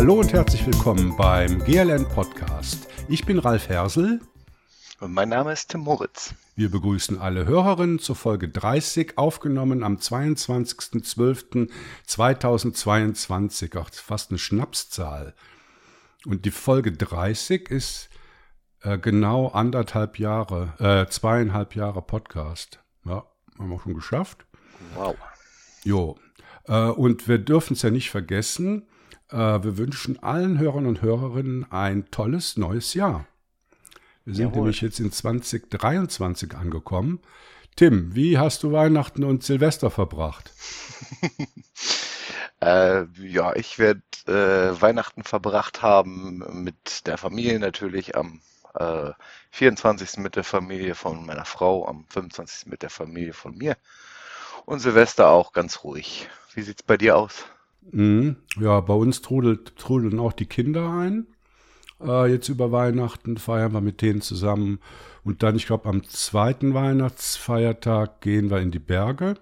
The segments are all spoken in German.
Hallo und herzlich willkommen beim GLN Podcast. Ich bin Ralf Hersel. Und mein Name ist Tim Moritz. Wir begrüßen alle Hörerinnen zur Folge 30, aufgenommen am 22.12.2022. Ach, fast eine Schnapszahl. Und die Folge 30 ist äh, genau anderthalb Jahre, äh, zweieinhalb Jahre Podcast. Ja, haben wir schon geschafft. Wow. Jo. Äh, und wir dürfen es ja nicht vergessen, wir wünschen allen Hörern und Hörerinnen ein tolles neues Jahr. Wir sind Jawohl. nämlich jetzt in 2023 angekommen. Tim, wie hast du Weihnachten und Silvester verbracht? Äh, ja, ich werde äh, Weihnachten verbracht haben mit der Familie natürlich am äh, 24. mit der Familie von meiner Frau, am 25. mit der Familie von mir und Silvester auch ganz ruhig. Wie sieht's bei dir aus? Mhm. Ja, bei uns trudelt, trudeln auch die Kinder ein. Äh, jetzt über Weihnachten feiern wir mit denen zusammen. Und dann, ich glaube, am zweiten Weihnachtsfeiertag gehen wir in die Berge.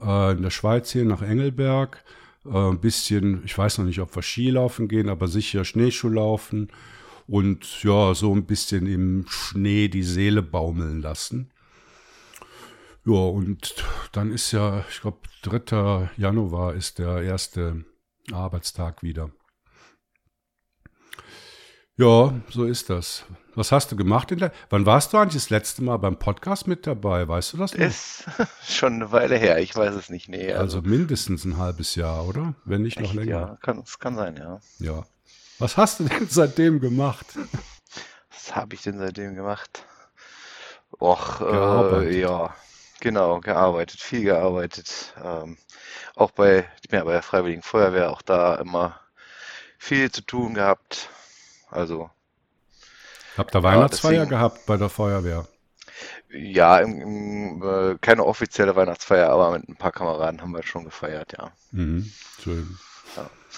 Äh, in der Schweiz hier nach Engelberg. Äh, ein bisschen, ich weiß noch nicht, ob wir Skilaufen gehen, aber sicher Schneeschuhlaufen. Und ja, so ein bisschen im Schnee die Seele baumeln lassen. Ja, und dann ist ja, ich glaube, 3. Januar ist der erste Arbeitstag wieder. Ja, so ist das. Was hast du gemacht in der. Wann warst du eigentlich das letzte Mal beim Podcast mit dabei? Weißt du das noch? Ist schon eine Weile her, ich weiß es nicht. Nee, also mindestens ein halbes Jahr, oder? Wenn nicht noch echt, länger. ja, kann, es kann sein, ja. Ja. Was hast du denn seitdem gemacht? Was habe ich denn seitdem gemacht? Och, äh, ja, genau, gearbeitet, viel gearbeitet. Ähm, auch bei, ja bei der Freiwilligen Feuerwehr, auch da immer viel zu tun gehabt. Also, Habt ihr Weihnachtsfeier deswegen- gehabt bei der Feuerwehr? ja, im, im, äh, keine offizielle Weihnachtsfeier, aber mit ein paar Kameraden haben wir schon gefeiert, ja. Mhm. Schön.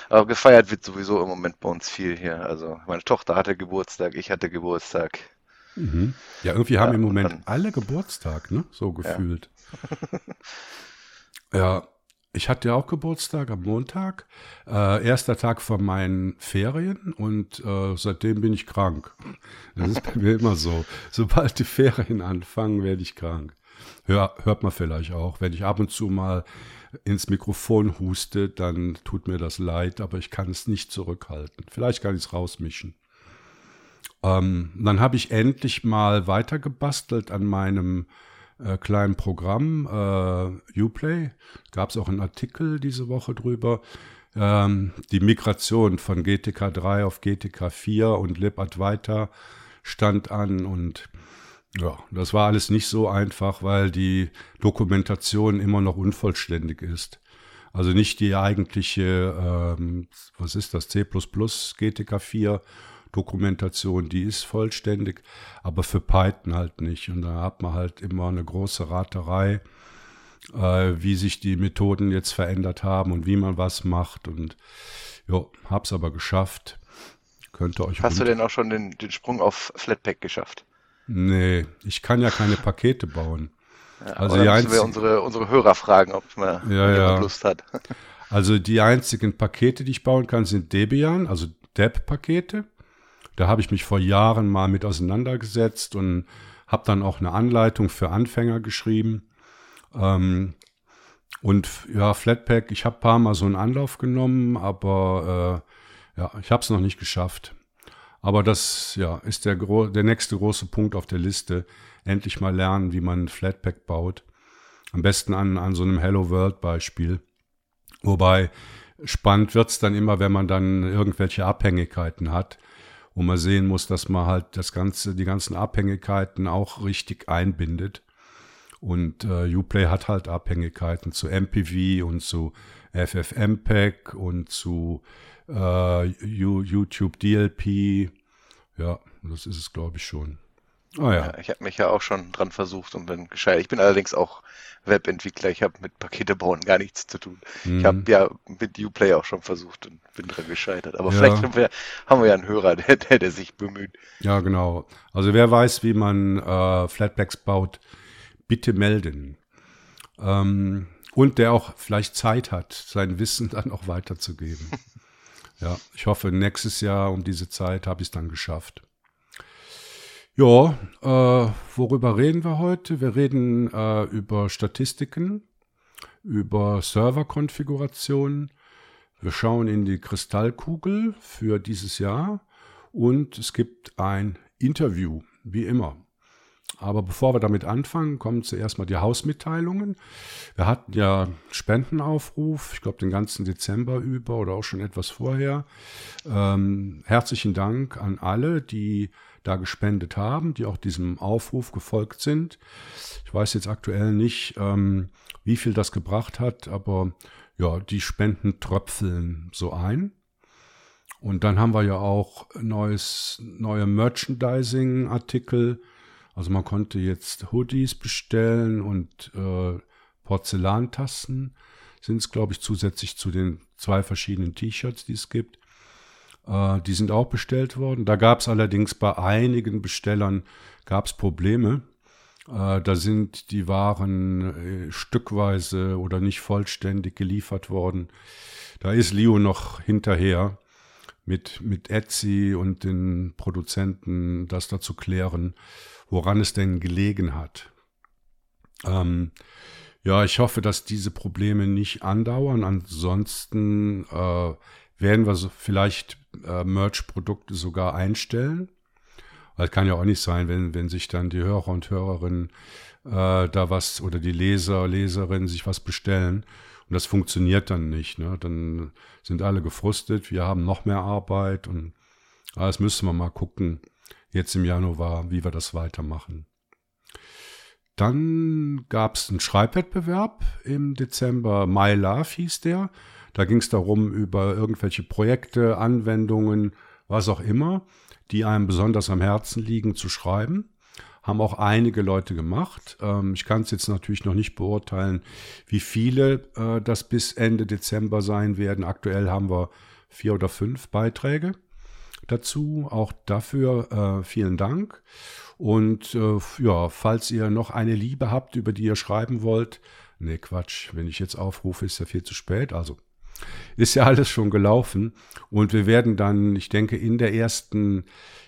Aber gefeiert wird sowieso im Moment bei uns viel hier. Also, meine Tochter hatte Geburtstag, ich hatte Geburtstag. Mhm. Ja, irgendwie haben Ja, im Moment dann- alle Geburtstag, ne? So gefühlt. Ja, ich hatte ja auch Geburtstag am Montag. Äh, erster Tag von meinen Ferien und äh, seitdem bin ich krank. Das ist bei mir immer so. Sobald die Ferien anfangen, werde ich krank. Hör, hört man vielleicht auch. Wenn ich ab und zu mal ins Mikrofon huste, dann tut mir das leid, aber ich kann es nicht zurückhalten. Vielleicht kann ich es rausmischen. Ähm, dann habe ich endlich mal weitergebastelt an meinem äh, kleinen Programm äh, Uplay. Gab es auch einen Artikel diese Woche drüber. Ähm, die Migration von GTK 3 auf GTK 4 und LibAdvaita stand an und ja, das war alles nicht so einfach, weil die Dokumentation immer noch unvollständig ist. Also nicht die eigentliche, ähm, was ist das, C++ GTK 4 Dokumentation, die ist vollständig, aber für Python halt nicht. Und da hat man halt immer eine große Raterei, äh, wie sich die Methoden jetzt verändert haben und wie man was macht. Und ja, hab's aber geschafft. Könnte euch Hast du denn auch schon den, den Sprung auf Flatpak geschafft? Nee, ich kann ja keine Pakete bauen. Ja, Also die müssen wir unsere, unsere Hörer fragen, ob mal Ja, ja. Lust hat. Also die einzigen Pakete, die ich bauen kann, sind Debian, also Deb-Pakete. Da habe ich mich vor Jahren mal mit auseinandergesetzt und habe dann auch eine Anleitung für Anfänger geschrieben. Ähm, und ja, Flatpak, ich habe ein paar Mal so einen Anlauf genommen, aber äh, ja, ich habe es noch nicht geschafft. Aber das ja, ist der, der nächste große Punkt auf der Liste. Endlich mal lernen, wie man Flatpak baut. Am besten an, an so einem Hello World Beispiel. Wobei spannend wird's dann immer, wenn man dann irgendwelche Abhängigkeiten hat, wo man sehen muss, dass man halt das ganze, die ganzen Abhängigkeiten auch richtig einbindet. Und äh, Uplay hat halt Abhängigkeiten zu MPV und zu FFmpeg und zu äh, YouTube DLP. Ja, das ist es, glaube ich, schon. Ah ja. Ja, ich habe mich ja auch schon dran versucht und bin gescheitert. Ich bin allerdings auch Webentwickler. Ich habe mit Pakete bauen gar nichts zu tun. Ich Mhm. habe ja mit Uplay auch schon versucht und bin dran gescheitert. Aber Ja. vielleicht haben wir, haben wir ja einen Hörer, der, der, der sich bemüht. Ja, genau. Also wer weiß, wie man äh, Flatpaks baut, bitte melden. Ähm, und der auch vielleicht Zeit hat, sein Wissen dann auch weiterzugeben. Ja, ich hoffe, nächstes Jahr um diese Zeit habe ich es dann geschafft. Ja, äh, worüber reden wir heute? Wir reden äh, über Statistiken, über Serverkonfigurationen. Wir schauen in die Kristallkugel für dieses Jahr und es gibt ein Interview, wie immer. Aber bevor wir damit anfangen, kommen zuerst mal die Hausmitteilungen. Wir hatten ja Spendenaufruf, ich glaube den ganzen Dezember über oder auch schon etwas vorher. Ähm, herzlichen Dank an alle, die da gespendet haben, die auch diesem Aufruf gefolgt sind. Ich weiß jetzt aktuell nicht, ähm, wie viel das gebracht hat, aber ja, die Spenden tröpfeln so ein. Und dann haben wir ja auch neues, neue Merchandising-Artikel also man konnte jetzt Hoodies bestellen und äh, Porzellantassen sind es, glaube ich, zusätzlich zu den zwei verschiedenen T-Shirts, die es gibt. Äh, die sind auch bestellt worden. Da gab es allerdings bei einigen Bestellern gab's Probleme. Äh, da sind die Waren äh, stückweise oder nicht vollständig geliefert worden. Da ist Leo noch hinterher mit, mit Etsy und den Produzenten das da zu klären woran es denn gelegen hat. Ähm, ja, ich hoffe, dass diese Probleme nicht andauern. Ansonsten äh, werden wir so vielleicht äh, Merch-Produkte sogar einstellen. Weil es kann ja auch nicht sein, wenn, wenn sich dann die Hörer und Hörerinnen äh, da was oder die Leser, Leserinnen sich was bestellen und das funktioniert dann nicht. Ne? Dann sind alle gefrustet, wir haben noch mehr Arbeit und ah, das müssen wir mal gucken, jetzt im Januar, wie wir das weitermachen. Dann gab es einen Schreibwettbewerb im Dezember, My Love hieß der. Da ging es darum, über irgendwelche Projekte, Anwendungen, was auch immer, die einem besonders am Herzen liegen, zu schreiben. Haben auch einige Leute gemacht. Ähm, ich kann es jetzt natürlich noch nicht beurteilen, wie viele äh, das bis Ende Dezember sein werden. Aktuell haben wir vier oder fünf Beiträge dazu. Auch dafür äh, vielen Dank. Und äh, ja, falls ihr noch eine Liebe habt, über die ihr schreiben wollt, nee, Quatsch, wenn ich jetzt aufrufe, ist ja viel zu spät. Also ist ja alles schon gelaufen. Und wir werden dann, ich denke, in der ersten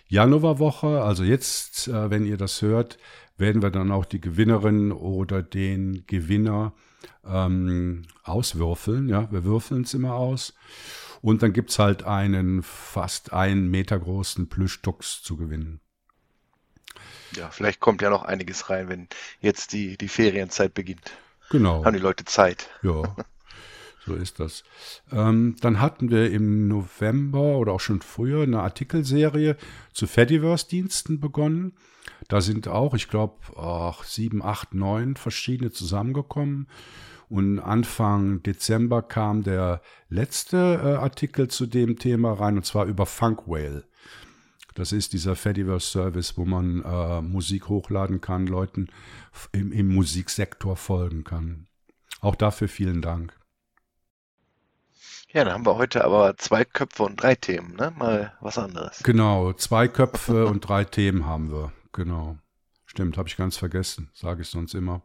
Januarwoche, also jetzt, äh, wenn ihr das hört, werden wir dann auch die Gewinnerin oder den Gewinner ähm, auswürfeln. Ja, wir würfeln es immer aus. Und dann gibt es halt einen fast einen Meter großen Plüschduchs zu gewinnen. Ja, vielleicht kommt ja noch einiges rein, wenn jetzt die, die Ferienzeit beginnt. Genau. Haben die Leute Zeit. Ja, so ist das. Ähm, dann hatten wir im November oder auch schon früher eine Artikelserie zu Fediverse-Diensten begonnen. Da sind auch, ich glaube, sieben, acht, neun verschiedene zusammengekommen. Und Anfang Dezember kam der letzte äh, Artikel zu dem Thema rein, und zwar über Funk Whale. Das ist dieser Fediverse-Service, wo man äh, Musik hochladen kann, Leuten im, im Musiksektor folgen kann. Auch dafür vielen Dank. Ja, dann haben wir heute aber zwei Köpfe und drei Themen, ne? Mal was anderes. Genau, zwei Köpfe und drei Themen haben wir. Genau. Stimmt, habe ich ganz vergessen, sage ich sonst immer.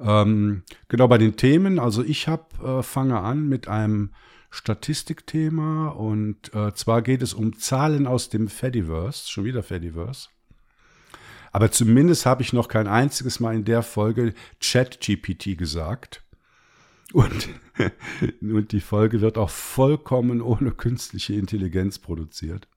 Ähm, genau bei den Themen, also ich hab, äh, fange an mit einem Statistikthema und äh, zwar geht es um Zahlen aus dem Fediverse, schon wieder Fediverse. Aber zumindest habe ich noch kein einziges Mal in der Folge ChatGPT gesagt. Und, und die Folge wird auch vollkommen ohne künstliche Intelligenz produziert.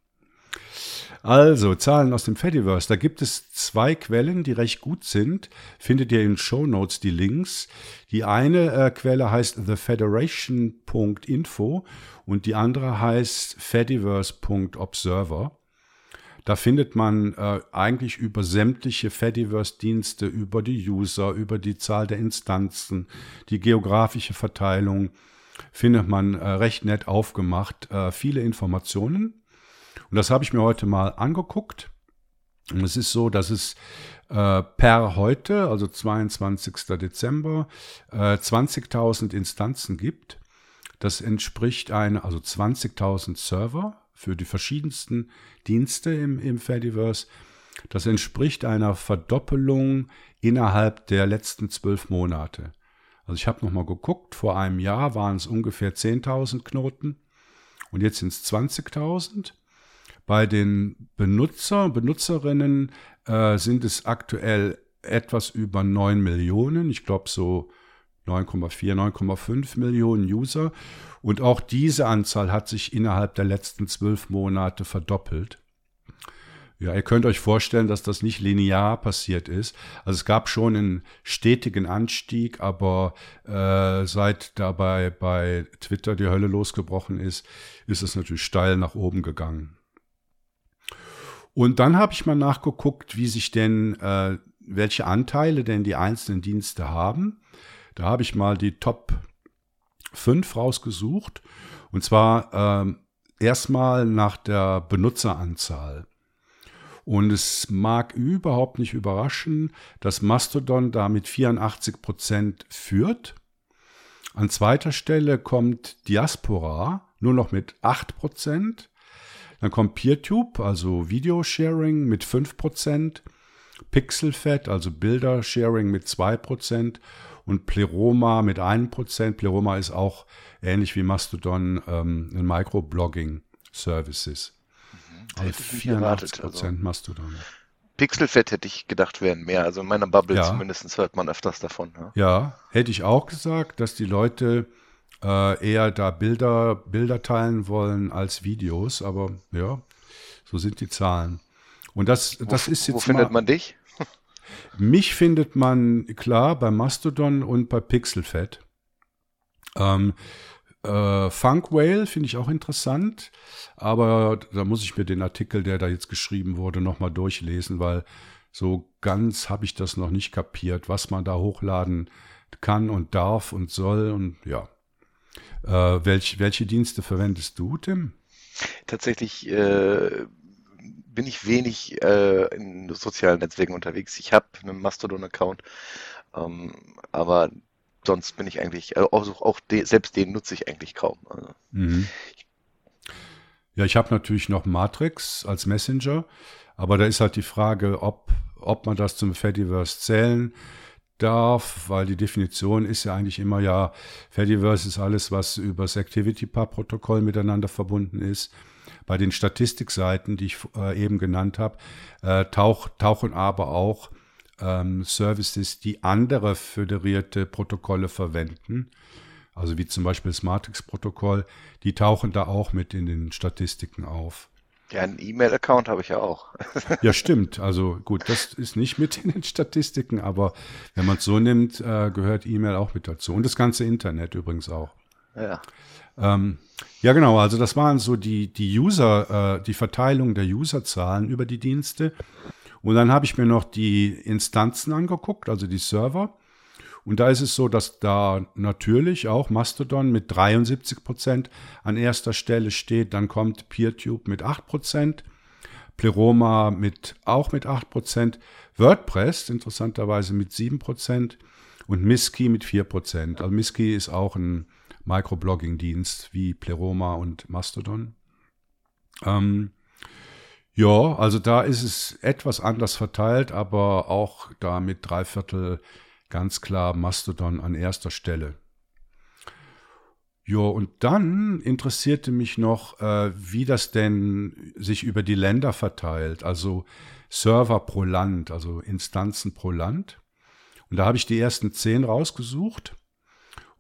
Also, Zahlen aus dem Fediverse. Da gibt es zwei Quellen, die recht gut sind. Findet ihr in Show Notes die Links. Die eine äh, Quelle heißt thefederation.info und die andere heißt fediverse.observer. Da findet man äh, eigentlich über sämtliche Fediverse-Dienste, über die User, über die Zahl der Instanzen, die geografische Verteilung, findet man äh, recht nett aufgemacht. Äh, viele Informationen. Und das habe ich mir heute mal angeguckt. Und es ist so, dass es äh, per heute, also 22. Dezember, äh, 20.000 Instanzen gibt. Das entspricht einer, also 20.000 Server für die verschiedensten Dienste im, im Fediverse. Das entspricht einer Verdoppelung innerhalb der letzten zwölf Monate. Also ich habe nochmal geguckt, vor einem Jahr waren es ungefähr 10.000 Knoten und jetzt sind es 20.000. Bei den Benutzer, Benutzerinnen äh, sind es aktuell etwas über 9 Millionen. Ich glaube so 9,4, 9,5 Millionen User. Und auch diese Anzahl hat sich innerhalb der letzten zwölf Monate verdoppelt. Ja, ihr könnt euch vorstellen, dass das nicht linear passiert ist. Also es gab schon einen stetigen Anstieg, aber äh, seit dabei bei Twitter die Hölle losgebrochen ist, ist es natürlich steil nach oben gegangen. Und dann habe ich mal nachgeguckt, wie sich denn, äh, welche Anteile denn die einzelnen Dienste haben. Da habe ich mal die Top 5 rausgesucht. Und zwar ähm, erstmal nach der Benutzeranzahl. Und es mag überhaupt nicht überraschen, dass Mastodon da mit 84 Prozent führt. An zweiter Stelle kommt Diaspora nur noch mit 8 Prozent. Dann kommt PeerTube, also Videosharing mit 5 Prozent. Pixelfed, also Bildersharing mit 2 Prozent. Und Pleroma mit 1 Prozent. Pleroma ist auch ähnlich wie Mastodon ähm, ein Microblogging-Services. Also 84 Prozent also. Mastodon. Pixelfett hätte ich gedacht, wären mehr. Also in meiner Bubble ja. zumindest hört man öfters davon. Ja. ja, hätte ich auch gesagt, dass die Leute äh, eher da Bilder, Bilder teilen wollen als Videos. Aber ja, so sind die Zahlen. Und das, das wo, ist jetzt. Wo findet mal, man dich? Mich findet man klar bei Mastodon und bei Pixelfett. Ähm, äh, Funk Whale finde ich auch interessant, aber da muss ich mir den Artikel, der da jetzt geschrieben wurde, nochmal durchlesen, weil so ganz habe ich das noch nicht kapiert, was man da hochladen kann und darf und soll und ja. Äh, welch, welche Dienste verwendest du, Tim? Tatsächlich äh, bin ich wenig äh, in sozialen Netzwerken unterwegs. Ich habe einen Mastodon-Account, ähm, aber sonst bin ich eigentlich, also auch, auch de, selbst den nutze ich eigentlich kaum. Also. Mhm. Ja, ich habe natürlich noch Matrix als Messenger, aber da ist halt die Frage, ob, ob man das zum Fediverse zählen darf, weil die Definition ist ja eigentlich immer ja, Fediverse ist alles, was über das ActivityPub-Protokoll miteinander verbunden ist. Bei den Statistikseiten, die ich äh, eben genannt habe, äh, tauch, tauchen aber auch ähm, Services, die andere föderierte Protokolle verwenden, also wie zum Beispiel das Matrix-Protokoll, die tauchen da auch mit in den Statistiken auf. Ja, einen E-Mail-Account habe ich ja auch. ja, stimmt. Also gut, das ist nicht mit in den Statistiken, aber wenn man es so nimmt, äh, gehört E-Mail auch mit dazu. Und das ganze Internet übrigens auch. Ja. Ähm, ja, genau. Also das waren so die, die User, äh, die Verteilung der Userzahlen über die Dienste. Und dann habe ich mir noch die Instanzen angeguckt, also die Server. Und da ist es so, dass da natürlich auch Mastodon mit 73 Prozent an erster Stelle steht. Dann kommt PeerTube mit 8 Prozent. Pleroma mit, auch mit 8 Prozent. WordPress interessanterweise mit 7 Prozent. Und Miski mit 4 Prozent. Also Miski ist auch ein Microblogging-Dienst wie Pleroma und Mastodon. Ähm, ja, also da ist es etwas anders verteilt, aber auch da mit drei Viertel ganz klar Mastodon an erster Stelle. Ja, und dann interessierte mich noch, äh, wie das denn sich über die Länder verteilt, also Server pro Land, also Instanzen pro Land. Und da habe ich die ersten zehn rausgesucht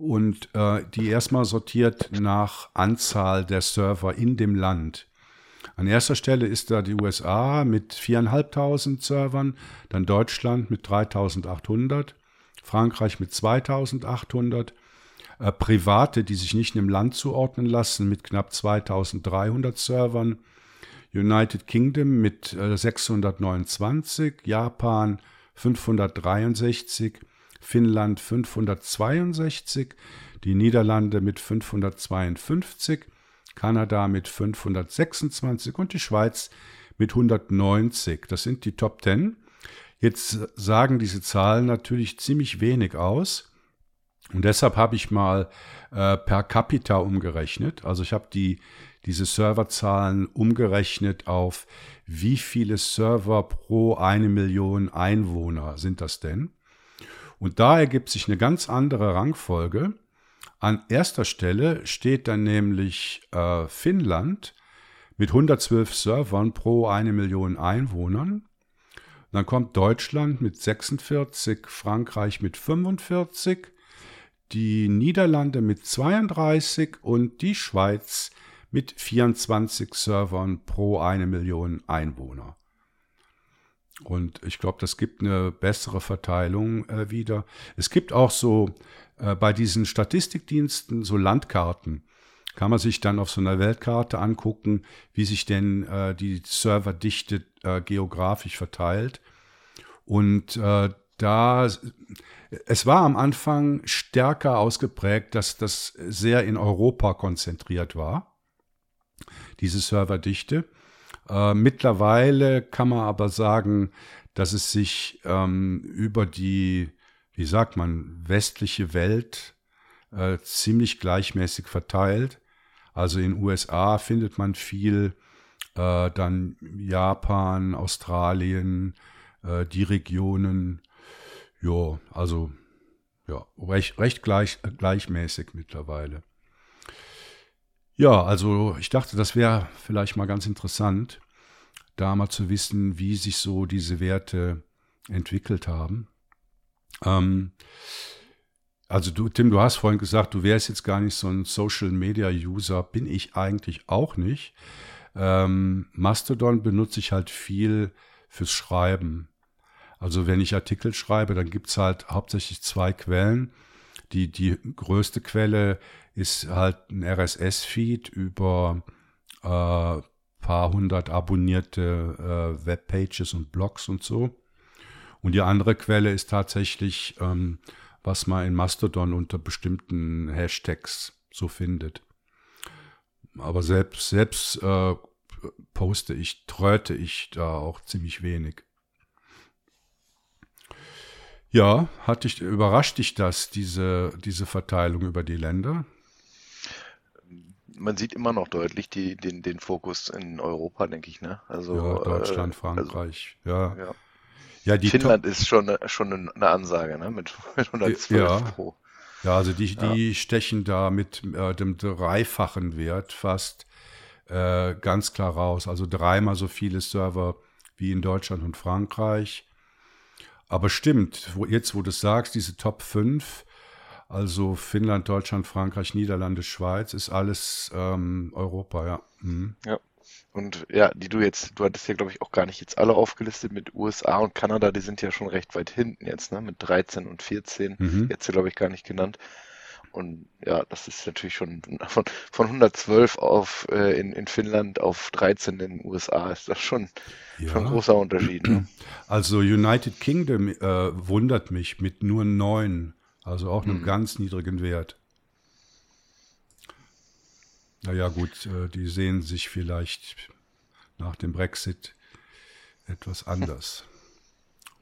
und äh, die erstmal sortiert nach Anzahl der Server in dem Land. An erster Stelle ist da die USA mit 4.500 Servern, dann Deutschland mit 3.800, Frankreich mit 2.800, äh, Private, die sich nicht einem Land zuordnen lassen, mit knapp 2.300 Servern, United Kingdom mit äh, 629, Japan 563, Finnland 562, die Niederlande mit 552, Kanada mit 526 und die Schweiz mit 190. Das sind die Top 10. Jetzt sagen diese Zahlen natürlich ziemlich wenig aus. Und deshalb habe ich mal äh, per capita umgerechnet. Also ich habe die, diese Serverzahlen umgerechnet auf wie viele Server pro eine Million Einwohner sind das denn? Und da ergibt sich eine ganz andere Rangfolge. An erster Stelle steht dann nämlich äh, Finnland mit 112 Servern pro eine Million Einwohnern. Dann kommt Deutschland mit 46, Frankreich mit 45, die Niederlande mit 32 und die Schweiz mit 24 Servern pro eine Million Einwohner. Und ich glaube, das gibt eine bessere Verteilung äh, wieder. Es gibt auch so äh, bei diesen Statistikdiensten so Landkarten. Kann man sich dann auf so einer Weltkarte angucken, wie sich denn äh, die Serverdichte äh, geografisch verteilt. Und äh, da, es war am Anfang stärker ausgeprägt, dass das sehr in Europa konzentriert war, diese Serverdichte. Äh, mittlerweile kann man aber sagen, dass es sich ähm, über die, wie sagt man, westliche Welt äh, ziemlich gleichmäßig verteilt. Also in USA findet man viel, äh, dann Japan, Australien, äh, die Regionen. Ja, also ja, recht, recht gleich, gleichmäßig mittlerweile. Ja, also ich dachte, das wäre vielleicht mal ganz interessant, da mal zu wissen, wie sich so diese Werte entwickelt haben. Ähm, also du, Tim, du hast vorhin gesagt, du wärst jetzt gar nicht so ein Social-Media-User. Bin ich eigentlich auch nicht. Ähm, Mastodon benutze ich halt viel fürs Schreiben. Also wenn ich Artikel schreibe, dann gibt's halt hauptsächlich zwei Quellen. Die, die größte Quelle ist halt ein RSS-Feed über äh, paar hundert abonnierte äh, Webpages und Blogs und so. Und die andere Quelle ist tatsächlich, ähm, was man in Mastodon unter bestimmten Hashtags so findet. Aber selbst, selbst äh, poste ich, tröte ich da auch ziemlich wenig. Ja, hat dich, überrascht dich das, diese, diese Verteilung über die Länder? Man sieht immer noch deutlich die, den, den Fokus in Europa, denke ich, ne? Also, ja, Deutschland, äh, Frankreich, also, ja. ja. ja Finnland ist schon, schon eine Ansage, ne? Mit, mit 112 ja. pro. Ja, also die, die ja. stechen da mit äh, dem dreifachen Wert fast äh, ganz klar raus. Also dreimal so viele Server wie in Deutschland und Frankreich. Aber stimmt, wo, jetzt wo du sagst, diese Top 5, also Finnland, Deutschland, Frankreich, Niederlande, Schweiz, ist alles ähm, Europa, ja. Mhm. Ja. Und ja, die du jetzt, du hattest ja, glaube ich, auch gar nicht jetzt alle aufgelistet mit USA und Kanada, die sind ja schon recht weit hinten jetzt, ne? Mit 13 und 14. Mhm. Jetzt glaube ich, gar nicht genannt. Und ja, das ist natürlich schon von, von 112 auf äh, in, in Finnland auf 13 in den USA ist das schon, ja. schon ein großer Unterschied. Ne? Also United Kingdom äh, wundert mich mit nur 9, also auch einem hm. ganz niedrigen Wert. Naja gut, äh, die sehen sich vielleicht nach dem Brexit etwas anders.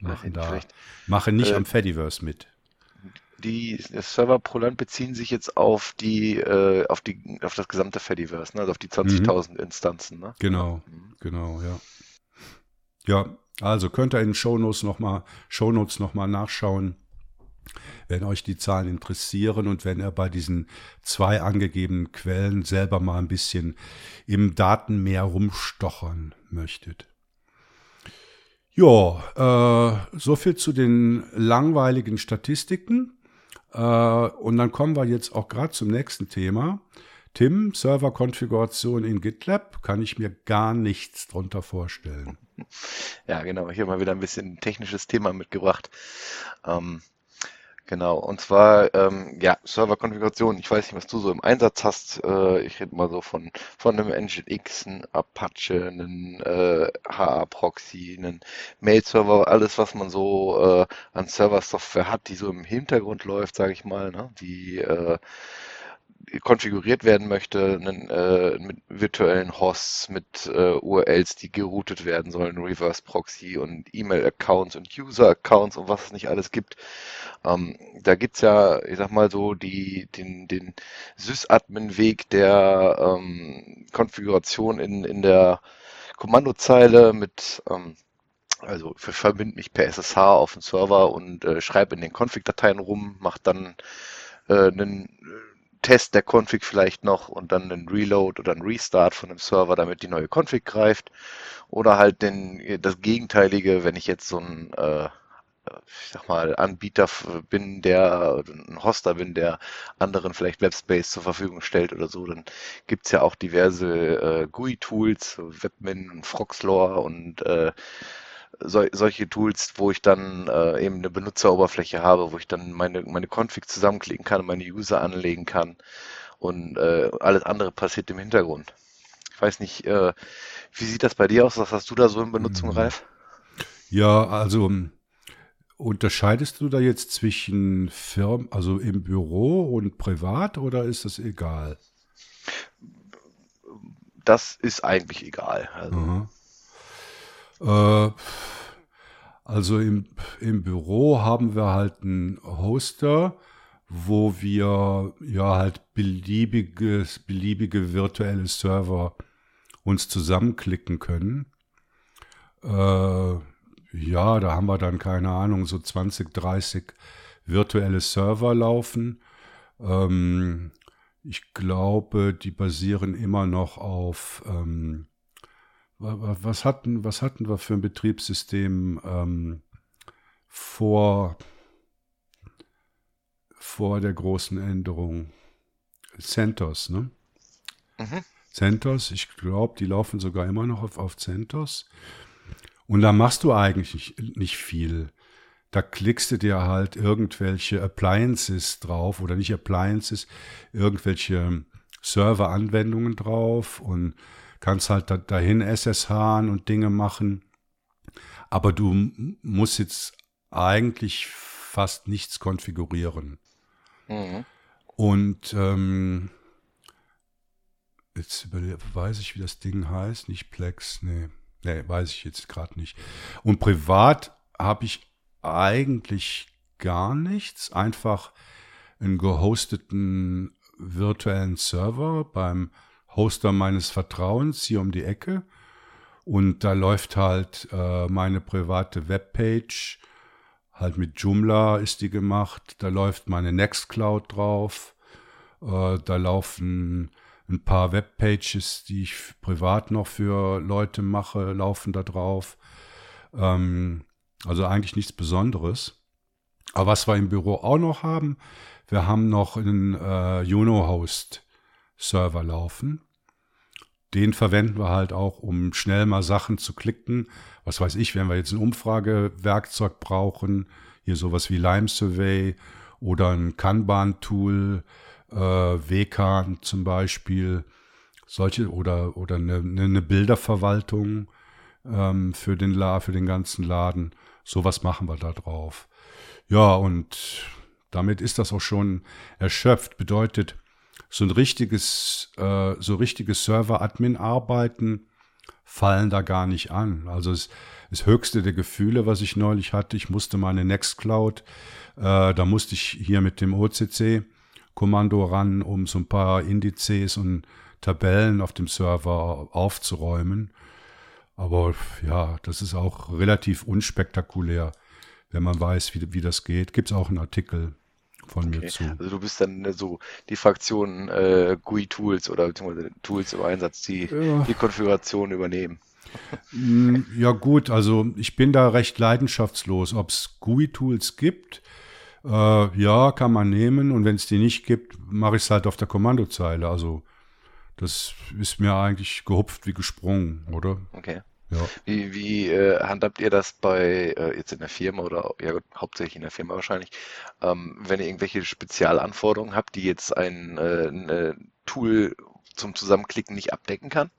Machen, da, machen nicht äh, am Fediverse mit die Server pro Land beziehen sich jetzt auf die, äh, auf die, auf das gesamte Fediverse, ne? also auf die 20.000 mhm. Instanzen. Ne? Genau, mhm. genau, ja. Ja, also könnt ihr in den Shownotes nochmal, Shownotes nochmal nachschauen, wenn euch die Zahlen interessieren und wenn ihr bei diesen zwei angegebenen Quellen selber mal ein bisschen im Datenmeer rumstochern möchtet. Ja, äh, so viel zu den langweiligen Statistiken. Äh, und dann kommen wir jetzt auch gerade zum nächsten Thema. Tim, Serverkonfiguration in GitLab, kann ich mir gar nichts drunter vorstellen. Ja, genau. Hier mal wieder ein bisschen technisches Thema mitgebracht. Ähm, Genau, und zwar, ähm, ja, Serverkonfiguration. Ich weiß nicht, was du so im Einsatz hast. Äh, ich rede mal so von, von einem Nginx, einem Apache, einem äh, HA-Proxy, einem Mail-Server, alles, was man so äh, an Server-Software hat, die so im Hintergrund läuft, sage ich mal, ne? die äh, konfiguriert werden möchte, einen, äh, mit virtuellen Hosts, mit äh, URLs, die geroutet werden sollen, Reverse Proxy und E-Mail-Accounts und User-Accounts und was es nicht alles gibt. Ähm, da gibt's ja, ich sag mal so, die, den, den Sys-Admin-Weg der ähm, Konfiguration in, in der Kommandozeile mit ähm, also verbinde mich per SSH auf den Server und äh, schreibe in den Config-Dateien rum, mache dann äh, einen Test der Config vielleicht noch und dann einen Reload oder einen Restart von dem Server, damit die neue Config greift. Oder halt den, das Gegenteilige, wenn ich jetzt so ein, äh, ich sag mal, Anbieter bin, der ein Hoster bin, der anderen vielleicht Webspace zur Verfügung stellt oder so, dann gibt's ja auch diverse äh, GUI-Tools, Webmin und Froxlore und äh, so, solche Tools, wo ich dann äh, eben eine Benutzeroberfläche habe, wo ich dann meine, meine Config zusammenklicken kann, meine User anlegen kann und äh, alles andere passiert im Hintergrund. Ich weiß nicht, äh, wie sieht das bei dir aus? Was hast du da so in Benutzung, hm. Ralf? Ja, also hm, unterscheidest du da jetzt zwischen Firmen, also im Büro und privat oder ist das egal? Das ist eigentlich egal. Also. Äh, also im, im Büro haben wir halt einen Hoster, wo wir ja halt beliebiges, beliebige virtuelle Server uns zusammenklicken können. Äh, ja, da haben wir dann keine Ahnung, so 20, 30 virtuelle Server laufen. Ähm, ich glaube, die basieren immer noch auf ähm, was hatten, was hatten wir für ein Betriebssystem ähm, vor, vor der großen Änderung? CentOS, ne? Mhm. CentOS, ich glaube, die laufen sogar immer noch auf, auf CentOS. Und da machst du eigentlich nicht, nicht viel. Da klickst du dir halt irgendwelche Appliances drauf oder nicht Appliances, irgendwelche Server-Anwendungen drauf und kannst halt da, dahin SSH und Dinge machen. Aber du musst jetzt eigentlich fast nichts konfigurieren. Mhm. Und ähm, jetzt weiß ich, wie das Ding heißt. Nicht Plex, nee. Nee, weiß ich jetzt gerade nicht. Und privat habe ich eigentlich gar nichts. Einfach einen gehosteten virtuellen Server beim Hoster meines Vertrauens hier um die Ecke. Und da läuft halt äh, meine private Webpage, halt mit Joomla ist die gemacht. Da läuft meine Nextcloud drauf. Äh, da laufen ein paar Webpages, die ich privat noch für Leute mache, laufen da drauf. Ähm, also eigentlich nichts Besonderes. Aber was wir im Büro auch noch haben, wir haben noch einen äh, Juno-Host Server laufen. Den verwenden wir halt auch, um schnell mal Sachen zu klicken. Was weiß ich, wenn wir jetzt ein Umfragewerkzeug brauchen, hier sowas wie Lime Survey oder ein Kanban-Tool, äh, WCAN zum Beispiel, solche oder, oder eine, eine Bilderverwaltung ähm, für, den La für den ganzen Laden. Sowas machen wir da drauf. Ja, und damit ist das auch schon erschöpft. Bedeutet, so ein richtiges, äh, so richtige Server-Admin-Arbeiten fallen da gar nicht an. Also es, das höchste der Gefühle, was ich neulich hatte, ich musste meine Nextcloud, äh, da musste ich hier mit dem OCC-Kommando ran, um so ein paar Indizes und Tabellen auf dem Server aufzuräumen. Aber ja, das ist auch relativ unspektakulär, wenn man weiß, wie, wie das geht. Gibt es auch einen Artikel von okay. mir zu. Also du bist dann so die Fraktion äh, GUI-Tools oder beziehungsweise Tools im Einsatz, die ja. die Konfiguration übernehmen. Mm, ja gut, also ich bin da recht leidenschaftslos. Ob es GUI-Tools gibt, äh, ja, kann man nehmen. Und wenn es die nicht gibt, mache ich es halt auf der Kommandozeile. Also das ist mir eigentlich gehupft wie gesprungen, oder? Okay. Ja. Wie, wie äh, handhabt ihr das bei äh, jetzt in der Firma oder ja, hauptsächlich in der Firma wahrscheinlich, ähm, wenn ihr irgendwelche Spezialanforderungen habt, die jetzt ein, äh, ein äh, Tool zum Zusammenklicken nicht abdecken kann?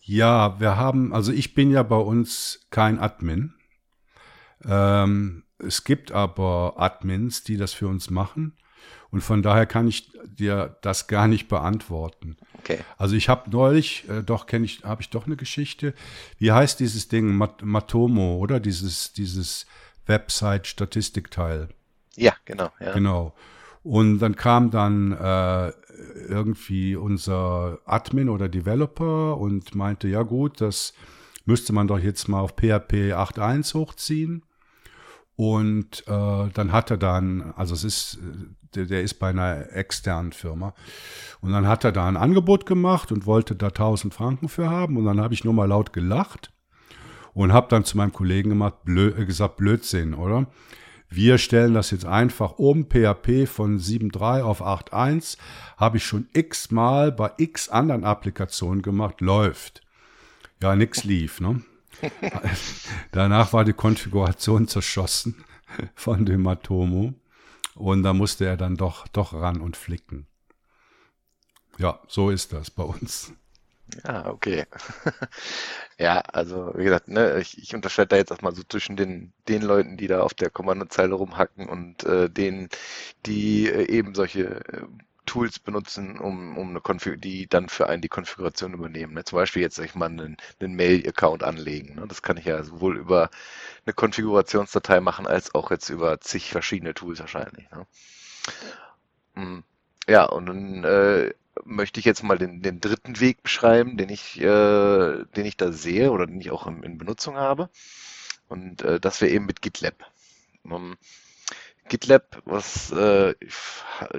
Ja, wir haben, also ich bin ja bei uns kein Admin. Ähm, es gibt aber Admins, die das für uns machen. Und von daher kann ich dir das gar nicht beantworten. Okay. Also ich habe neulich, äh, doch kenne ich, habe ich doch eine Geschichte. Wie heißt dieses Ding? Mat Matomo, oder? Dieses, dieses Website-Statistikteil. Ja, genau. Ja. Genau. Und dann kam dann äh, irgendwie unser Admin oder Developer und meinte, ja gut, das müsste man doch jetzt mal auf PHP 8.1 hochziehen. Und äh, dann hat er dann, also es ist, der, der ist bei einer externen Firma. Und dann hat er da ein Angebot gemacht und wollte da 1000 Franken für haben. Und dann habe ich nur mal laut gelacht und habe dann zu meinem Kollegen gemacht, blöd, äh, gesagt, Blödsinn, oder? Wir stellen das jetzt einfach um, PHP von 7.3 auf 8.1, habe ich schon x-mal bei x anderen Applikationen gemacht, läuft. Ja, nix lief, ne? Danach war die Konfiguration zerschossen von dem Atomo und da musste er dann doch, doch ran und flicken. Ja, so ist das bei uns. Ja, okay. Ja, also wie gesagt, ne, ich, ich unterscheide da jetzt erstmal so zwischen den, den Leuten, die da auf der Kommandozeile rumhacken und äh, denen, die äh, eben solche äh, Tools benutzen, um, um eine Konfig die dann für einen die Konfiguration übernehmen. Ne? Zum Beispiel jetzt sag ich mal einen, einen Mail-Account anlegen. Ne? Das kann ich ja sowohl über eine Konfigurationsdatei machen, als auch jetzt über zig verschiedene Tools wahrscheinlich. Ne? Hm. Ja, und dann äh, möchte ich jetzt mal den, den dritten Weg beschreiben, den ich, äh, den ich da sehe oder den ich auch in, in Benutzung habe. Und äh, das wäre eben mit GitLab. Um, ähm, GitLab, was äh,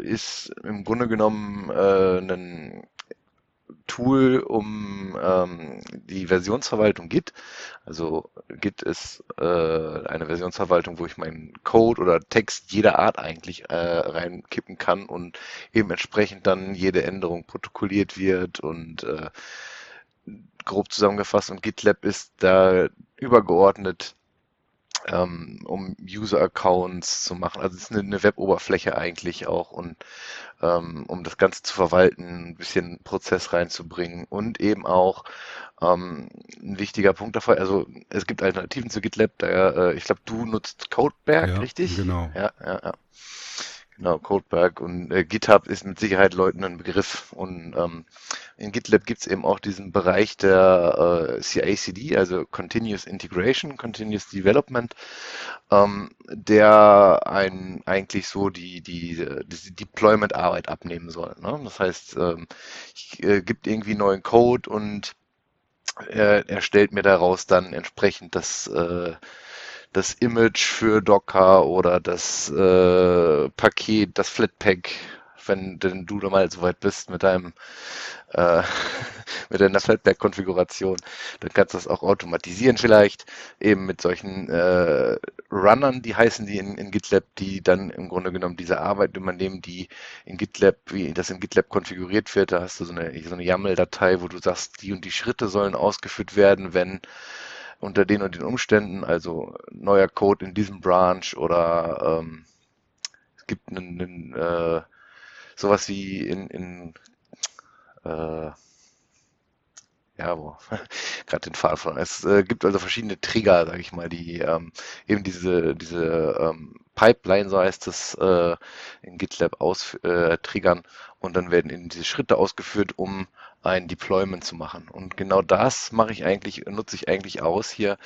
ist im Grunde genommen äh, ein Tool, um ähm, die Versionsverwaltung Git. Also Git ist äh, eine Versionsverwaltung, wo ich meinen Code oder Text jeder Art eigentlich äh, reinkippen kann und eben entsprechend dann jede Änderung protokolliert wird und äh, grob zusammengefasst. Und GitLab ist da übergeordnet ähm, um User-Accounts zu machen. Also es ist eine, eine Web-Oberfläche eigentlich auch und ähm, um das Ganze zu verwalten, ein bisschen Prozess reinzubringen und eben auch ähm, ein wichtiger Punkt davon, also es gibt Alternativen zu GitLab, da äh, ich glaube, du nutzt Codeberg, ja, richtig? Genau. Ja, ja, ja. Genau, Codeberg und äh, GitHub ist mit Sicherheit Leuten ein Begriff. Und ähm, in GitLab gibt es eben auch diesen Bereich der äh, CI/CD, also Continuous Integration, Continuous Development, ähm, der ein eigentlich so die die, die Deployment-Arbeit abnehmen soll. Ne? Das heißt, ähm, ich äh, gibt irgendwie neuen Code und er, er stellt mir daraus dann entsprechend das äh, das Image für Docker oder das äh, Paket, das Flatpak, wenn denn du da mal so weit bist mit deinem äh, mit deiner Flatpak-Konfiguration, dann kannst du das auch automatisieren vielleicht, eben mit solchen äh, Runnern, die heißen die in, in GitLab, die dann im Grunde genommen diese Arbeit übernehmen, die in GitLab, wie das in GitLab konfiguriert wird, da hast du so eine, so eine YAML-Datei, wo du sagst, die und die Schritte sollen ausgeführt werden, wenn unter den und den Umständen, also neuer Code in diesem Branch oder ähm, es gibt einen, einen äh, sowas wie in, in äh, ja, wo gerade den Fall von. Es äh, gibt also verschiedene Trigger, sage ich mal, die ähm, eben diese diese ähm, Pipeline, so heißt es, äh, in GitLab aus äh, triggern und dann werden in diese Schritte ausgeführt, um ein Deployment zu machen. Und genau das mache ich eigentlich, nutze ich eigentlich aus hier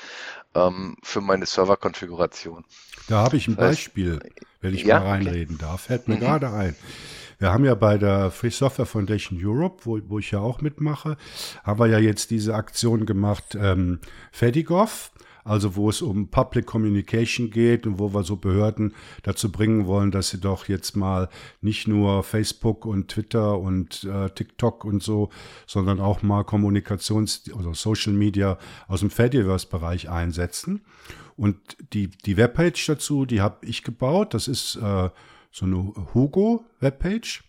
ähm, für meine Serverkonfiguration. Da habe ich ein das heißt, Beispiel, wenn ich ja, mal reinreden okay. darf. Fällt mir mhm. gerade ein. Wir haben ja bei der Free Software Foundation Europe, wo, wo ich ja auch mitmache, haben wir ja jetzt diese Aktion gemacht, ähm, Fedigoff also wo es um Public Communication geht und wo wir so Behörden dazu bringen wollen, dass sie doch jetzt mal nicht nur Facebook und Twitter und äh, TikTok und so, sondern auch mal Kommunikations- oder Social Media aus dem Fediverse-Bereich einsetzen. Und die, die Webpage dazu, die habe ich gebaut. Das ist äh, so eine Hugo-Webpage.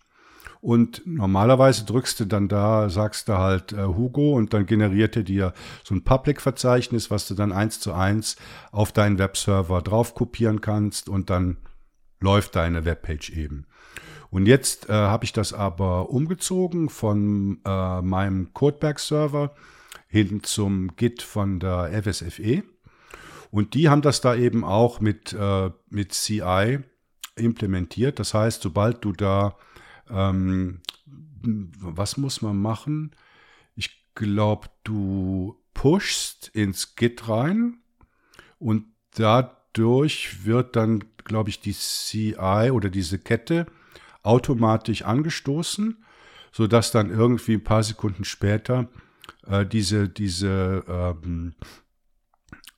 Und normalerweise drückst du dann da, sagst du halt äh, Hugo und dann generiert er dir so ein Public-Verzeichnis, was du dann eins zu eins auf deinen Webserver drauf kopieren kannst und dann läuft deine Webpage eben. Und jetzt äh, habe ich das aber umgezogen von äh, meinem Codeberg-Server hin zum Git von der FSFE. Und die haben das da eben auch mit, äh, mit CI implementiert. Das heißt, sobald du da ähm, was muss man machen? Ich glaube, du pushst ins Git rein und dadurch wird dann, glaube ich, die CI oder diese Kette automatisch angestoßen, sodass dann irgendwie ein paar Sekunden später äh, diese, diese, ähm,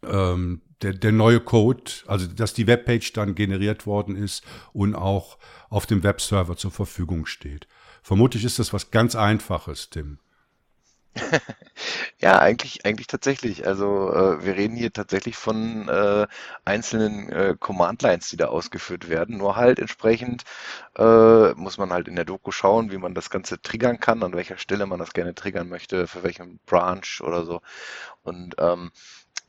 ähm, der, der neue Code, also dass die Webpage dann generiert worden ist und auch auf dem Webserver zur Verfügung steht. Vermutlich ist das was ganz Einfaches, Tim. Ja, eigentlich, eigentlich tatsächlich. Also äh, wir reden hier tatsächlich von äh, einzelnen äh, Command-Lines, die da ausgeführt werden. Nur halt entsprechend äh, muss man halt in der Doku schauen, wie man das Ganze triggern kann, an welcher Stelle man das gerne triggern möchte, für welchen Branch oder so. Und ähm,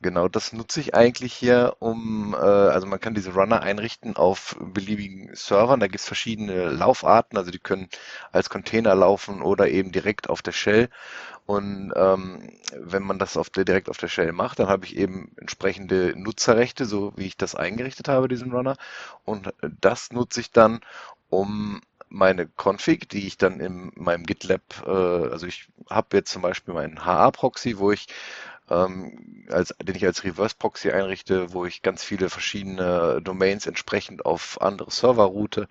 Genau, das nutze ich eigentlich hier, um, äh, also man kann diese Runner einrichten auf beliebigen Servern. Da gibt es verschiedene Laufarten, also die können als Container laufen oder eben direkt auf der Shell. Und ähm, wenn man das auf der, direkt auf der Shell macht, dann habe ich eben entsprechende Nutzerrechte, so wie ich das eingerichtet habe, diesen Runner. Und das nutze ich dann, um meine Config, die ich dann in meinem GitLab, äh, also ich habe jetzt zum Beispiel meinen HA-Proxy, wo ich ähm, als, den ich als Reverse Proxy einrichte, wo ich ganz viele verschiedene Domains entsprechend auf andere Server route.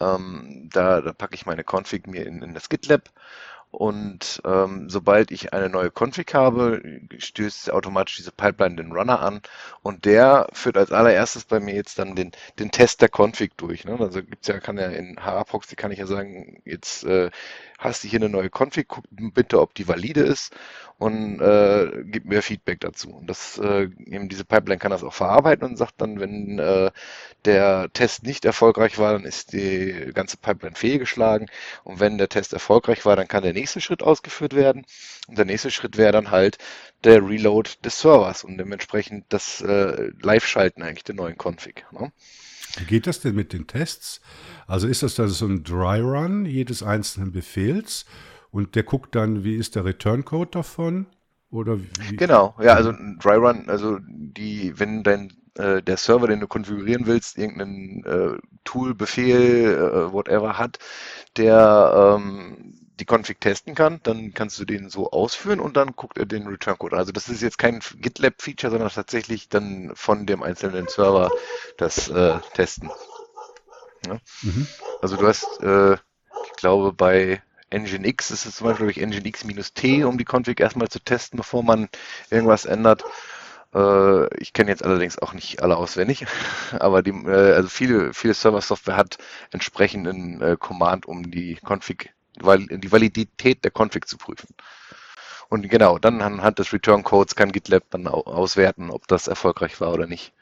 Ähm, da, da packe ich meine Config mir in, in das GitLab und ähm, sobald ich eine neue Config habe, stößt automatisch diese Pipeline den Runner an und der führt als allererstes bei mir jetzt dann den, den Test der Config durch. Ne? Also gibt's ja, kann ja in HA-Proxy kann ich ja sagen, jetzt äh, hast du hier eine neue Config, guck bitte, ob die valide ist und äh, gib mir Feedback dazu. Und das äh, eben diese Pipeline kann das auch verarbeiten und sagt dann, wenn äh, der Test nicht erfolgreich war, dann ist die ganze Pipeline fehlgeschlagen. Und wenn der Test erfolgreich war, dann kann der nächste Schritt ausgeführt werden. Und der nächste Schritt wäre dann halt der Reload des Servers und dementsprechend das äh, Live-Schalten eigentlich der neuen Config. Ne? Wie geht das denn mit den Tests? Also ist das dann so ein Dry Run jedes einzelnen Befehls und der guckt dann, wie ist der Return Code davon? Oder wie? Genau, ja, also ein Dry Run, also die, wenn dein äh, der Server, den du konfigurieren willst, irgendeinen äh, Tool, Befehl, äh, whatever hat, der ähm, die Config testen kann, dann kannst du den so ausführen und dann guckt er den Return Code. Also das ist jetzt kein GitLab Feature, sondern tatsächlich dann von dem einzelnen Server das äh, Testen. Ja? Mhm. Also du hast, äh, ich glaube, bei Nginx ist es zum Beispiel, ich, Nginx-T, um die Config erstmal zu testen, bevor man irgendwas ändert. Äh, ich kenne jetzt allerdings auch nicht alle auswendig, aber die, äh, also viele, viele Server-Software hat entsprechenden äh, Command, um die Config, die Validität der Config zu prüfen. Und genau, dann anhand des Return Codes kann GitLab dann auswerten, ob das erfolgreich war oder nicht.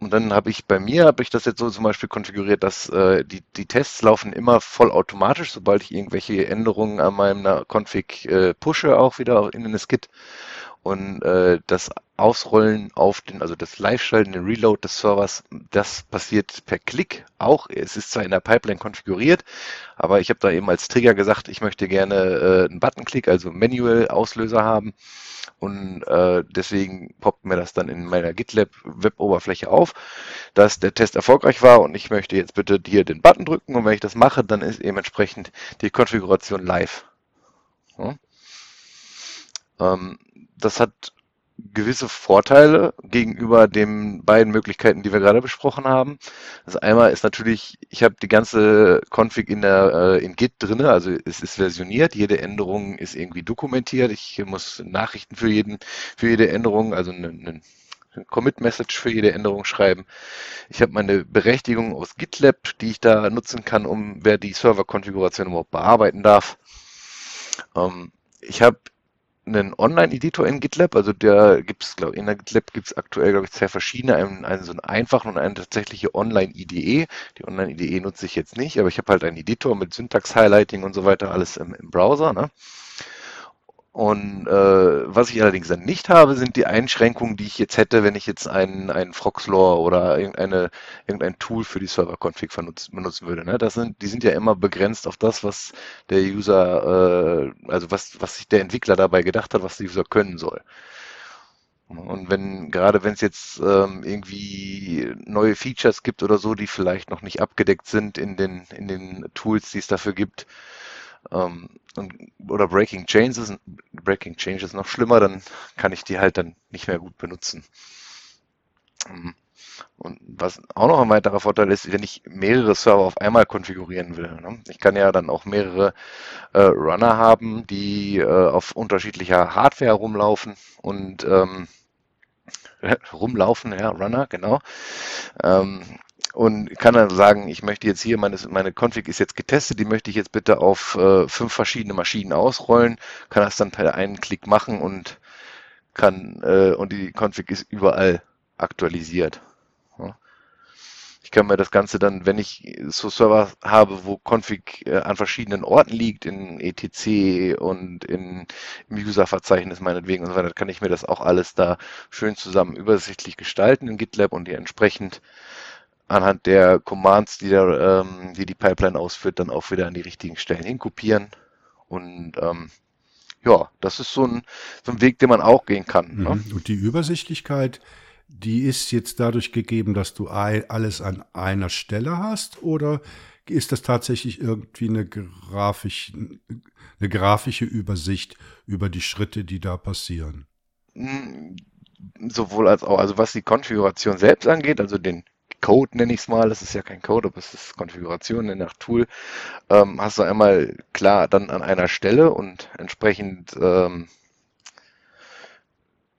Und dann habe ich bei mir, habe ich das jetzt so zum Beispiel konfiguriert, dass äh, die, die Tests laufen immer vollautomatisch, sobald ich irgendwelche Änderungen an meiner Config äh, pushe, auch wieder in den Skit. Und äh, das Ausrollen auf den, also das Live-Schalten, den Reload des Servers, das passiert per Klick auch. Es ist zwar in der Pipeline konfiguriert, aber ich habe da eben als Trigger gesagt, ich möchte gerne äh, einen Button-Klick, also Manual Auslöser haben. Und äh, deswegen poppt mir das dann in meiner GitLab-Web-Oberfläche auf, dass der Test erfolgreich war und ich möchte jetzt bitte hier den Button drücken und wenn ich das mache, dann ist eben entsprechend die Konfiguration live. Ja. Ähm, das hat gewisse Vorteile gegenüber den beiden Möglichkeiten, die wir gerade besprochen haben. Das einmal ist natürlich, ich habe die ganze Config in der äh, in Git drinne, also es ist versioniert, jede Änderung ist irgendwie dokumentiert. Ich muss Nachrichten für jeden für jede Änderung, also einen Commit-Message für jede Änderung schreiben. Ich habe meine Berechtigung aus GitLab, die ich da nutzen kann, um wer die Server-Konfiguration überhaupt bearbeiten darf. Ähm, ich habe einen Online-Editor in GitLab, also der gibt es, glaube in der GitLab gibt es aktuell, glaube ich, zwei verschiedene, einen, einen so einen einfachen und eine tatsächliche Online-IDE. Die Online-IDE nutze ich jetzt nicht, aber ich habe halt einen Editor mit Syntax-Highlighting und so weiter, alles im, im Browser. Ne? Und äh, was ich allerdings dann nicht habe, sind die Einschränkungen, die ich jetzt hätte, wenn ich jetzt einen, einen Froxlore oder irgendeine, irgendein Tool für die Server-Config benutzen würde. Ne? Das sind, die sind ja immer begrenzt auf das, was der User, äh, also was, was sich der Entwickler dabei gedacht hat, was der User können soll. Und wenn, gerade wenn es jetzt ähm, irgendwie neue Features gibt oder so, die vielleicht noch nicht abgedeckt sind in den, in den Tools, die es dafür gibt, ähm, und, oder Breaking Changes, Breaking Changes noch schlimmer, dann kann ich die halt dann nicht mehr gut benutzen. Ähm, und was auch noch ein weiterer Vorteil ist, wenn ich mehrere Server auf einmal konfigurieren will. Ne? Ich kann ja dann auch mehrere äh, Runner haben, die äh, auf unterschiedlicher Hardware rumlaufen und ähm, rumlaufen, ja, Runner, genau. Ähm, und kann dann sagen, ich möchte jetzt hier, meine, meine Config ist jetzt getestet, die möchte ich jetzt bitte auf äh, fünf verschiedene Maschinen ausrollen, kann das dann per einen Klick machen und kann, äh, und die Config ist überall aktualisiert. Ja. Ich kann mir das Ganze dann, wenn ich so Server habe, wo Config äh, an verschiedenen Orten liegt, in ETC und in, im User-Verzeichnis meinetwegen und so weiter, kann ich mir das auch alles da schön zusammen übersichtlich gestalten in GitLab und die entsprechend anhand der Commands, die, der, ähm, die die Pipeline ausführt, dann auch wieder an die richtigen Stellen hinkopieren. Und ähm, ja, das ist so ein, so ein Weg, den man auch gehen kann. Ne? Mhm. Ne? Und die Übersichtlichkeit, die ist jetzt dadurch gegeben, dass du alles an einer Stelle hast oder ist das tatsächlich irgendwie eine, grafisch, eine grafische Übersicht über die Schritte, die da passieren? Mm, sowohl als auch, also was die Konfiguration selbst angeht, also den Code nenne ich es mal, das ist ja kein Code, aber es ist Konfiguration nach Tool, ähm, hast du einmal klar dann an einer Stelle und entsprechend ähm,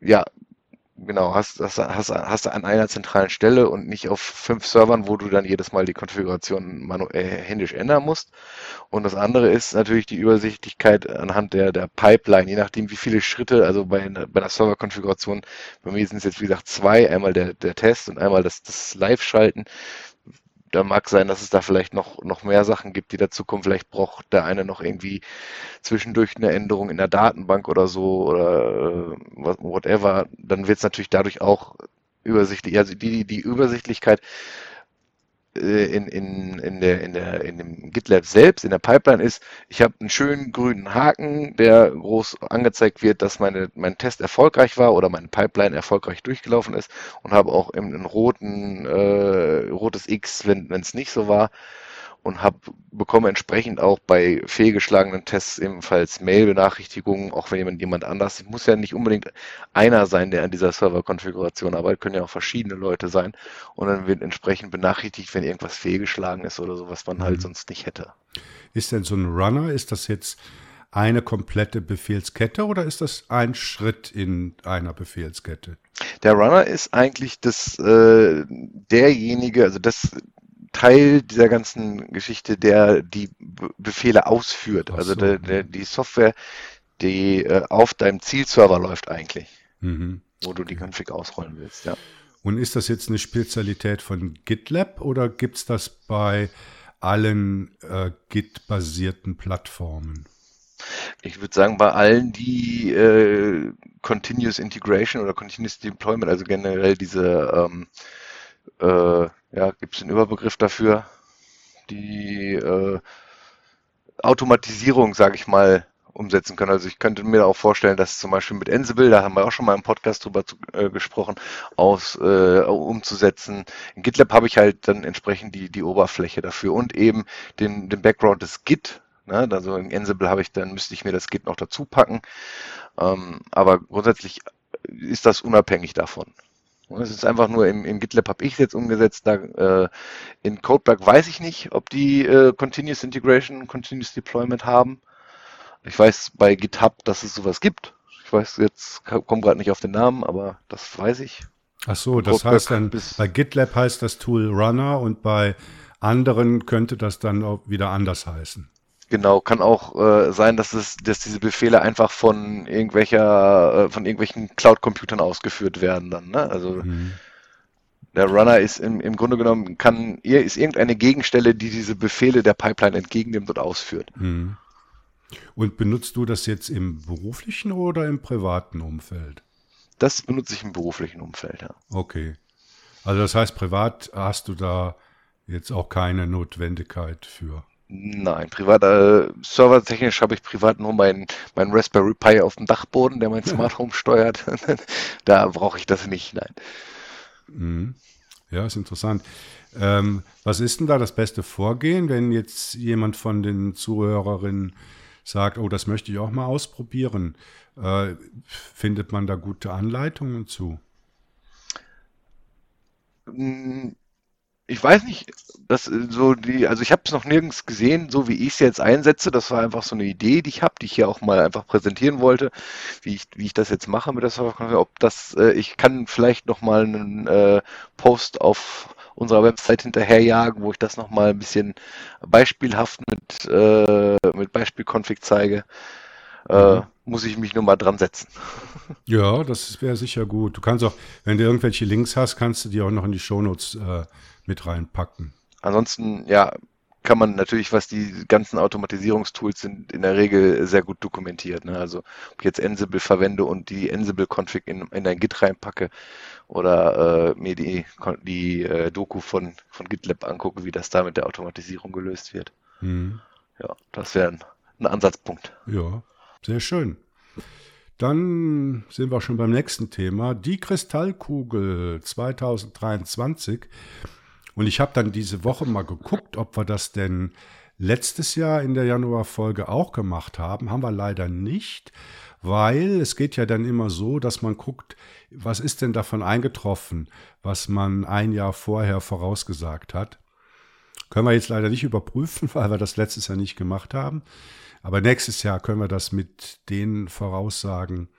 ja, genau, hast, hast, hast, hast an einer zentralen Stelle und nicht auf fünf Servern, wo du dann jedes Mal die Konfiguration manuell äh, händisch ändern musst. Und das andere ist natürlich die Übersichtlichkeit anhand der, der Pipeline, je nachdem wie viele Schritte, also bei, bei einer Serverkonfiguration, bei mir sind es jetzt wie gesagt zwei, einmal der, der Test und einmal das, das Live-Schalten da mag sein, dass es da vielleicht noch, noch mehr Sachen gibt, die dazu kommen. Vielleicht braucht der eine noch irgendwie zwischendurch eine Änderung in der Datenbank oder so oder äh, whatever. Dann wird es natürlich dadurch auch übersichtlich. Also die, die Übersichtlichkeit in, in, in, der, in, der, in dem GitLab selbst, in der Pipeline ist, ich habe einen schönen grünen Haken, der groß angezeigt wird, dass meine, mein Test erfolgreich war oder meine Pipeline erfolgreich durchgelaufen ist und habe auch einen roten, äh, rotes X, wenn es nicht so war und hab, bekomme entsprechend auch bei fehlgeschlagenen Tests ebenfalls Mail-Benachrichtigungen, auch wenn jemand, jemand anders, muss ja nicht unbedingt einer sein, der an dieser Serverkonfiguration arbeitet, können ja auch verschiedene Leute sein und dann wird entsprechend benachrichtigt, wenn irgendwas fehlgeschlagen ist oder so, was man halt mhm. sonst nicht hätte. Ist denn so ein Runner, ist das jetzt eine komplette Befehlskette oder ist das ein Schritt in einer Befehlskette? Der Runner ist eigentlich das äh, derjenige, also das Teil dieser ganzen Geschichte, der die Befehle ausführt. Also so. der, der, die Software, die äh, auf deinem Zielserver läuft eigentlich, mhm. wo du die Config ausrollen willst, ja. Und ist das jetzt eine Spezialität von GitLab oder gibt es das bei allen äh, Git-basierten Plattformen? Ich würde sagen, bei allen, die äh, Continuous Integration oder Continuous Deployment, also generell diese ähm, äh, ja, gibt es einen Überbegriff dafür, die äh, Automatisierung, sage ich mal, umsetzen können. Also ich könnte mir auch vorstellen, dass zum Beispiel mit Ansible, da haben wir auch schon mal im Podcast drüber zu, äh, gesprochen, aus äh, umzusetzen. In GitLab habe ich halt dann entsprechend die, die Oberfläche dafür und eben den, den Background des Git. Ne? Also in Ansible habe ich dann, müsste ich mir das Git noch dazu packen. Ähm, aber grundsätzlich ist das unabhängig davon. Es ist einfach nur im, im GitLab habe ich es jetzt umgesetzt. Da, äh, in Codeberg weiß ich nicht, ob die äh, Continuous Integration, Continuous Deployment haben. Ich weiß bei GitHub, dass es sowas gibt. Ich weiß jetzt, komme gerade nicht auf den Namen, aber das weiß ich. Ach so, das Codeberg heißt dann, bei GitLab heißt das Tool Runner und bei anderen könnte das dann auch wieder anders heißen. Genau, kann auch äh, sein, dass es, dass diese Befehle einfach von irgendwelcher, äh, von irgendwelchen Cloud-Computern ausgeführt werden dann. Ne? Also mhm. der Runner ist im, im Grunde genommen kann ist irgendeine Gegenstelle, die diese Befehle der Pipeline entgegennimmt und ausführt. Mhm. Und benutzt du das jetzt im beruflichen oder im privaten Umfeld? Das benutze ich im beruflichen Umfeld, ja. Okay. Also das heißt, privat hast du da jetzt auch keine Notwendigkeit für. Nein, privat, äh, servertechnisch habe ich privat nur meinen mein Raspberry Pi auf dem Dachboden, der mein Smart Home steuert. da brauche ich das nicht, nein. Mhm. Ja, ist interessant. Ähm, was ist denn da das beste Vorgehen, wenn jetzt jemand von den Zuhörerinnen sagt, oh, das möchte ich auch mal ausprobieren? Äh, findet man da gute Anleitungen zu? Ich weiß nicht, das äh, so die, also ich habe es noch nirgends gesehen, so wie ich es jetzt einsetze. Das war einfach so eine Idee, die ich habe, die ich hier auch mal einfach präsentieren wollte, wie ich, wie ich das jetzt mache mit der Software. Ob das, äh, ich kann vielleicht noch mal einen äh, Post auf unserer Website hinterherjagen, wo ich das noch mal ein bisschen beispielhaft mit äh, mit Beispielkonfig zeige. Äh, mhm. muss ich mich nur mal dran setzen. Ja, das wäre sicher gut. Du kannst auch, wenn du irgendwelche Links hast, kannst du die auch noch in die Shownotes äh, mit reinpacken. Ansonsten, ja, kann man natürlich, was die ganzen Automatisierungstools sind, in der Regel sehr gut dokumentiert. Ne? Also ob ich jetzt Ansible verwende und die Ansible-Config in, in ein Git reinpacke oder äh, mir die, die äh, Doku von, von GitLab angucke, wie das da mit der Automatisierung gelöst wird. Mhm. Ja, das wäre ein, ein Ansatzpunkt. Ja, sehr schön. Dann sind wir schon beim nächsten Thema. Die Kristallkugel 2023 und ich habe dann diese Woche mal geguckt, ob wir das denn letztes Jahr in der Januarfolge auch gemacht haben. Haben wir leider nicht, weil es geht ja dann immer so, dass man guckt, was ist denn davon eingetroffen, was man ein Jahr vorher vorausgesagt hat. Können wir jetzt leider nicht überprüfen, weil wir das letztes Jahr nicht gemacht haben. Aber nächstes Jahr können wir das mit den Voraussagen,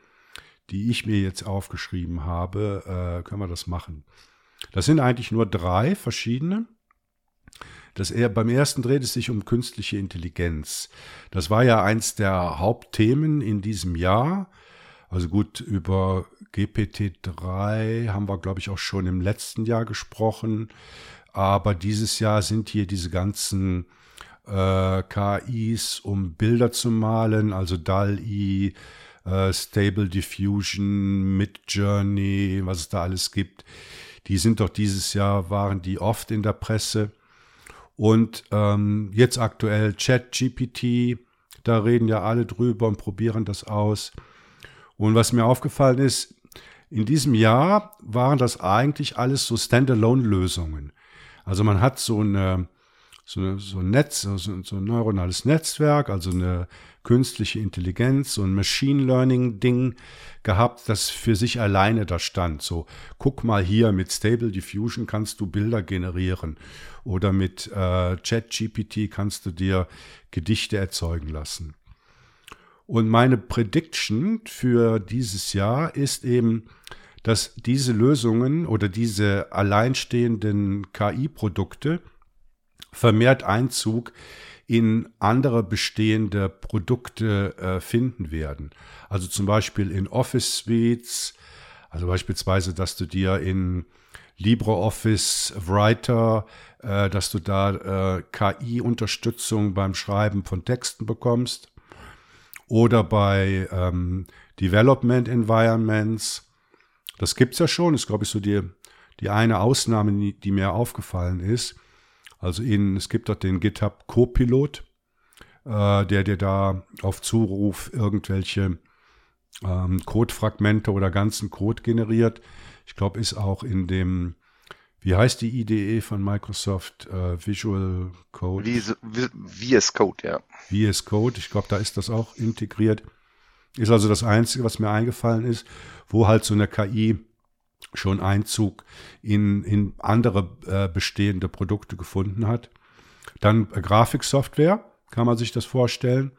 die ich mir jetzt aufgeschrieben habe, äh, können wir das machen. Das sind eigentlich nur drei verschiedene. Das eher, beim ersten dreht es sich um künstliche Intelligenz. Das war ja eins der Hauptthemen in diesem Jahr. Also gut, über GPT-3 haben wir, glaube ich, auch schon im letzten Jahr gesprochen. Aber dieses Jahr sind hier diese ganzen äh, KIs, um Bilder zu malen, also DAL-I, äh, Stable Diffusion, Midjourney, was es da alles gibt. Die sind doch dieses Jahr, waren die oft in der Presse. Und ähm, jetzt aktuell ChatGPT, da reden ja alle drüber und probieren das aus. Und was mir aufgefallen ist, in diesem Jahr waren das eigentlich alles so Standalone-Lösungen. Also man hat so eine so, so ein Netz, so, so ein neuronales Netzwerk, also eine künstliche Intelligenz, so ein Machine Learning-Ding gehabt, das für sich alleine da stand. So, guck mal hier, mit Stable Diffusion kannst du Bilder generieren oder mit äh, ChatGPT kannst du dir Gedichte erzeugen lassen. Und meine Prediction für dieses Jahr ist eben, dass diese Lösungen oder diese alleinstehenden KI-Produkte vermehrt Einzug in andere bestehende Produkte äh, finden werden. Also zum Beispiel in Office Suites, also beispielsweise, dass du dir in LibreOffice Writer, äh, dass du da äh, KI-Unterstützung beim Schreiben von Texten bekommst oder bei ähm, Development Environments. Das gibt's ja schon, ist glaube ich so die, die eine Ausnahme, die mir aufgefallen ist. Also in, es gibt dort den GitHub Copilot, äh, der dir da auf Zuruf irgendwelche ähm, Codefragmente oder ganzen Code generiert. Ich glaube, ist auch in dem, wie heißt die IDE von Microsoft? Äh, Visual Code. VS Code, ja. VS Code, ich glaube, da ist das auch integriert. Ist also das Einzige, was mir eingefallen ist, wo halt so eine KI schon Einzug in, in andere äh, bestehende Produkte gefunden hat. Dann äh, Grafiksoftware, kann man sich das vorstellen.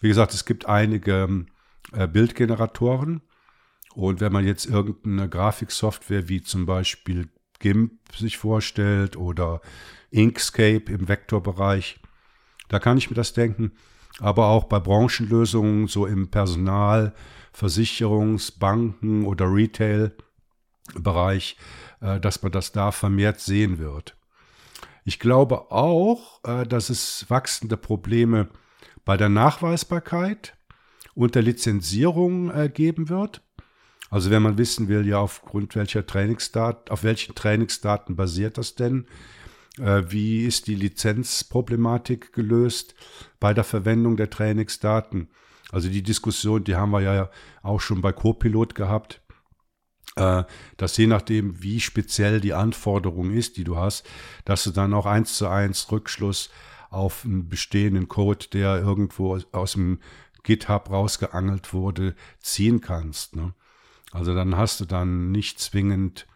Wie gesagt, es gibt einige äh, Bildgeneratoren. Und wenn man jetzt irgendeine Grafiksoftware wie zum Beispiel GIMP sich vorstellt oder Inkscape im Vektorbereich, da kann ich mir das denken. Aber auch bei Branchenlösungen, so im Personal, Versicherungs-, Banken oder Retail, Bereich, äh, dass man das da vermehrt sehen wird. Ich glaube auch, äh, dass es wachsende Probleme bei der Nachweisbarkeit und der Lizenzierung äh, geben wird. Also wenn man wissen will, ja, aufgrund welcher Trainingsdaten, auf welchen Trainingsdaten basiert das denn? Wie ist die Lizenzproblematik gelöst bei der Verwendung der Trainingsdaten? Also die Diskussion, die haben wir ja auch schon bei Copilot gehabt dass je nachdem, wie speziell die Anforderung ist, die du hast, dass du dann auch eins zu eins Rückschluss auf einen bestehenden Code, der irgendwo aus dem GitHub rausgeangelt wurde, ziehen kannst. Ne? Also dann hast du dann nicht zwingend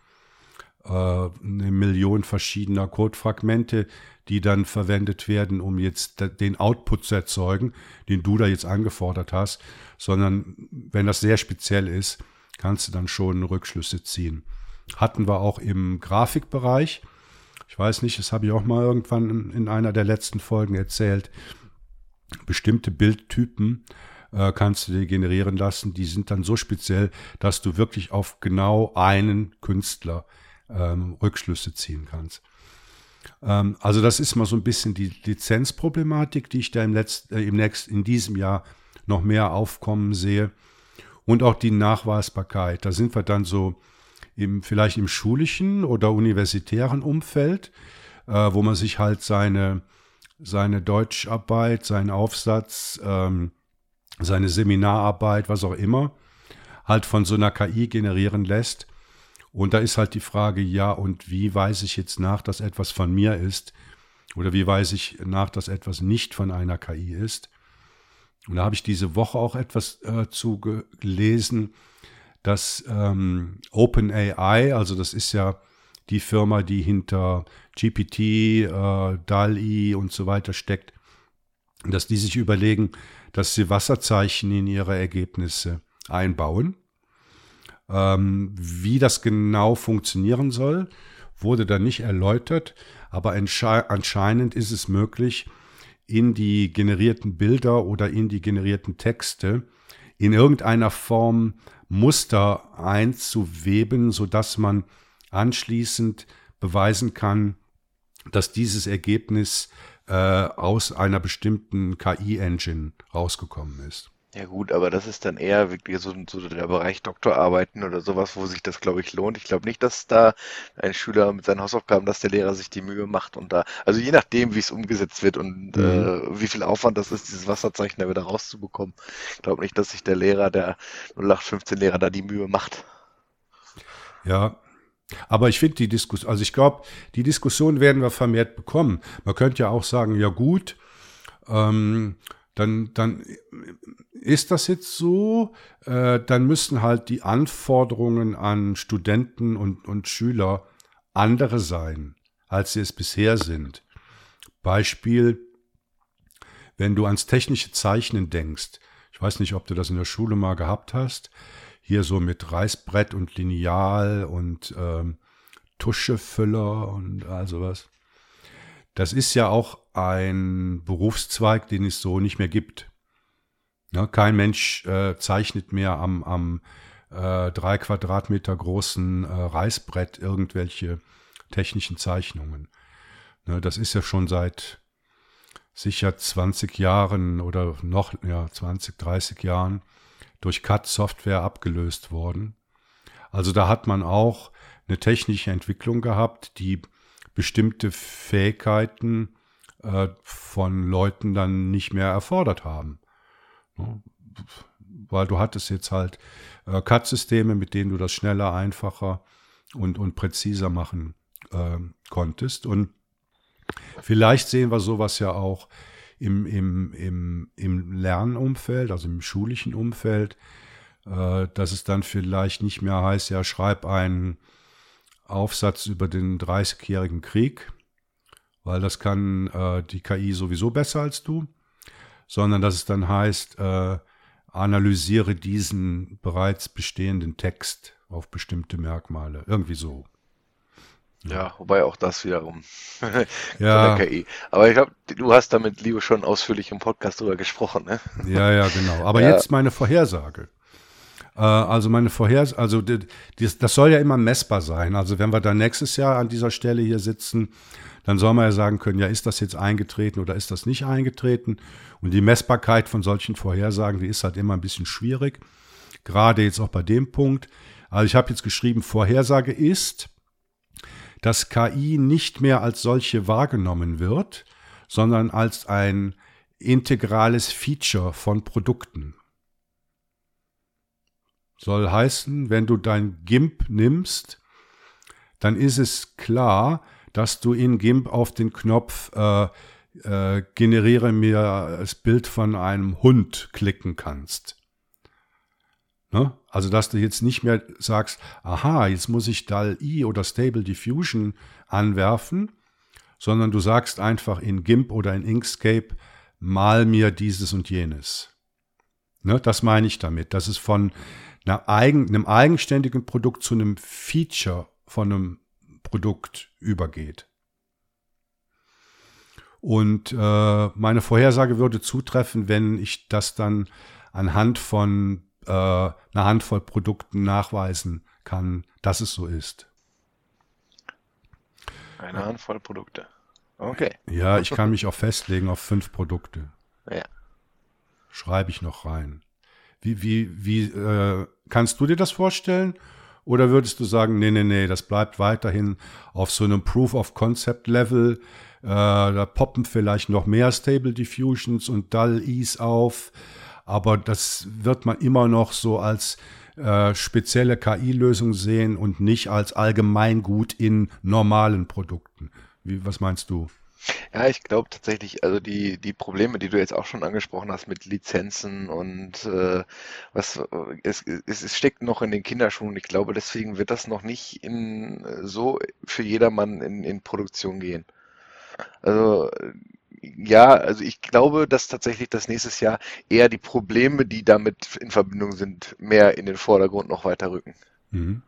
äh, eine Million verschiedener Codefragmente, die dann verwendet werden, um jetzt den Output zu erzeugen, den du da jetzt angefordert hast, sondern wenn das sehr speziell ist, kannst du dann schon Rückschlüsse ziehen. Hatten wir auch im Grafikbereich. Ich weiß nicht, das habe ich auch mal irgendwann in einer der letzten Folgen erzählt. Bestimmte Bildtypen äh, kannst du dir generieren lassen. Die sind dann so speziell, dass du wirklich auf genau einen Künstler ähm, Rückschlüsse ziehen kannst. Ähm, also das ist mal so ein bisschen die Lizenzproblematik, die ich da im, letzten, äh, im nächsten, in diesem Jahr noch mehr aufkommen sehe. Und auch die Nachweisbarkeit. Da sind wir dann so im, vielleicht im schulischen oder universitären Umfeld, äh, wo man sich halt seine, seine Deutscharbeit, seinen Aufsatz, ähm, seine Seminararbeit, was auch immer, halt von so einer KI generieren lässt. Und da ist halt die Frage, ja, und wie weise ich jetzt nach, dass etwas von mir ist? Oder wie weise ich nach, dass etwas nicht von einer KI ist? Und da habe ich diese Woche auch etwas äh, zu gelesen, dass ähm, OpenAI, also das ist ja die Firma, die hinter GPT, äh, DALI und so weiter steckt, dass die sich überlegen, dass sie Wasserzeichen in ihre Ergebnisse einbauen. Ähm, wie das genau funktionieren soll, wurde da nicht erläutert, aber anscheinend ist es möglich, in die generierten Bilder oder in die generierten Texte in irgendeiner Form Muster einzuweben, sodass man anschließend beweisen kann, dass dieses Ergebnis äh, aus einer bestimmten KI-Engine rausgekommen ist. Ja gut, aber das ist dann eher wirklich so, so der Bereich Doktorarbeiten oder sowas, wo sich das, glaube ich, lohnt. Ich glaube nicht, dass da ein Schüler mit seinen Hausaufgaben, dass der Lehrer sich die Mühe macht und da, also je nachdem, wie es umgesetzt wird und mhm. äh, wie viel Aufwand das ist, dieses Wasserzeichen da wieder rauszubekommen. Ich glaube nicht, dass sich der Lehrer, der 0815-Lehrer da die Mühe macht. Ja, aber ich finde die Diskussion, also ich glaube, die Diskussion werden wir vermehrt bekommen. Man könnte ja auch sagen, ja gut, ähm, dann, dann ist das jetzt so, äh, dann müssen halt die Anforderungen an Studenten und, und Schüler andere sein, als sie es bisher sind. Beispiel, wenn du ans technische Zeichnen denkst, ich weiß nicht, ob du das in der Schule mal gehabt hast, hier so mit Reißbrett und Lineal und ähm, Tuschefüller und all sowas. Das ist ja auch ein Berufszweig, den es so nicht mehr gibt. Ja, kein Mensch äh, zeichnet mehr am, am äh, drei Quadratmeter großen äh, Reißbrett irgendwelche technischen Zeichnungen. Ne, das ist ja schon seit sicher 20 Jahren oder noch ja, 20, 30 Jahren durch CAD-Software abgelöst worden. Also da hat man auch eine technische Entwicklung gehabt, die bestimmte Fähigkeiten äh, von Leuten dann nicht mehr erfordert haben. Ne? Weil du hattest jetzt halt äh, CAD-Systeme, mit denen du das schneller, einfacher und, und präziser machen äh, konntest. Und vielleicht sehen wir sowas ja auch im, im, im, im Lernumfeld, also im schulischen Umfeld, äh, dass es dann vielleicht nicht mehr heißt, ja, schreib einen Aufsatz über den 30-jährigen Krieg, weil das kann äh, die KI sowieso besser als du, sondern dass es dann heißt, äh, analysiere diesen bereits bestehenden Text auf bestimmte Merkmale. Irgendwie so. Ja, wobei auch das wiederum ja. der KI. Aber ich glaube, du hast da mit Leo schon ausführlich im Podcast drüber gesprochen, ne? Ja, ja, genau. Aber ja. jetzt meine Vorhersage. Äh, also meine Vorhersage, also das soll ja immer messbar sein. Also wenn wir dann nächstes Jahr an dieser Stelle hier sitzen, dann soll man ja sagen können, ja, ist das jetzt eingetreten oder ist das nicht eingetreten? Und die Messbarkeit von solchen Vorhersagen, die ist halt immer ein bisschen schwierig. Gerade jetzt auch bei dem Punkt. Also ich habe jetzt geschrieben, Vorhersage ist, dass KI nicht mehr als solche wahrgenommen wird, sondern als ein integrales Feature von Produkten. Soll heißen, wenn du dein GIMP nimmst, dann ist es klar, dass du in GIMP auf den Knopf äh, äh, generiere mir das Bild von einem Hund klicken kannst. Ne? Also, dass du jetzt nicht mehr sagst, aha, jetzt muss ich DAL-I oder Stable Diffusion anwerfen, sondern du sagst einfach in GIMP oder in Inkscape, mal mir dieses und jenes. Ne? Das meine ich damit, dass es von einer eigen, einem eigenständigen Produkt zu einem Feature von einem Produkt übergeht. Und äh, meine Vorhersage würde zutreffen, wenn ich das dann anhand von äh, einer Handvoll Produkten nachweisen kann, dass es so ist. Eine Handvoll Produkte. Okay. Ja, ich kann mich auch festlegen auf fünf Produkte. Ja. Schreibe ich noch rein. Wie, wie, wie, äh, kannst du dir das vorstellen? Oder würdest du sagen, nee, nee, nee, das bleibt weiterhin auf so einem Proof of Concept Level? Äh, da poppen vielleicht noch mehr Stable Diffusions und Dull Ease auf. Aber das wird man immer noch so als äh, spezielle KI-Lösung sehen und nicht als Allgemeingut in normalen Produkten. Wie, was meinst du? Ja, ich glaube tatsächlich, also die, die Probleme, die du jetzt auch schon angesprochen hast mit Lizenzen und äh, was es, es, es steckt noch in den Kinderschuhen. Ich glaube, deswegen wird das noch nicht in so für jedermann in, in Produktion gehen. Also ja, also ich glaube, dass tatsächlich das nächstes Jahr eher die Probleme, die damit in Verbindung sind, mehr in den Vordergrund noch weiter rücken. Mhm.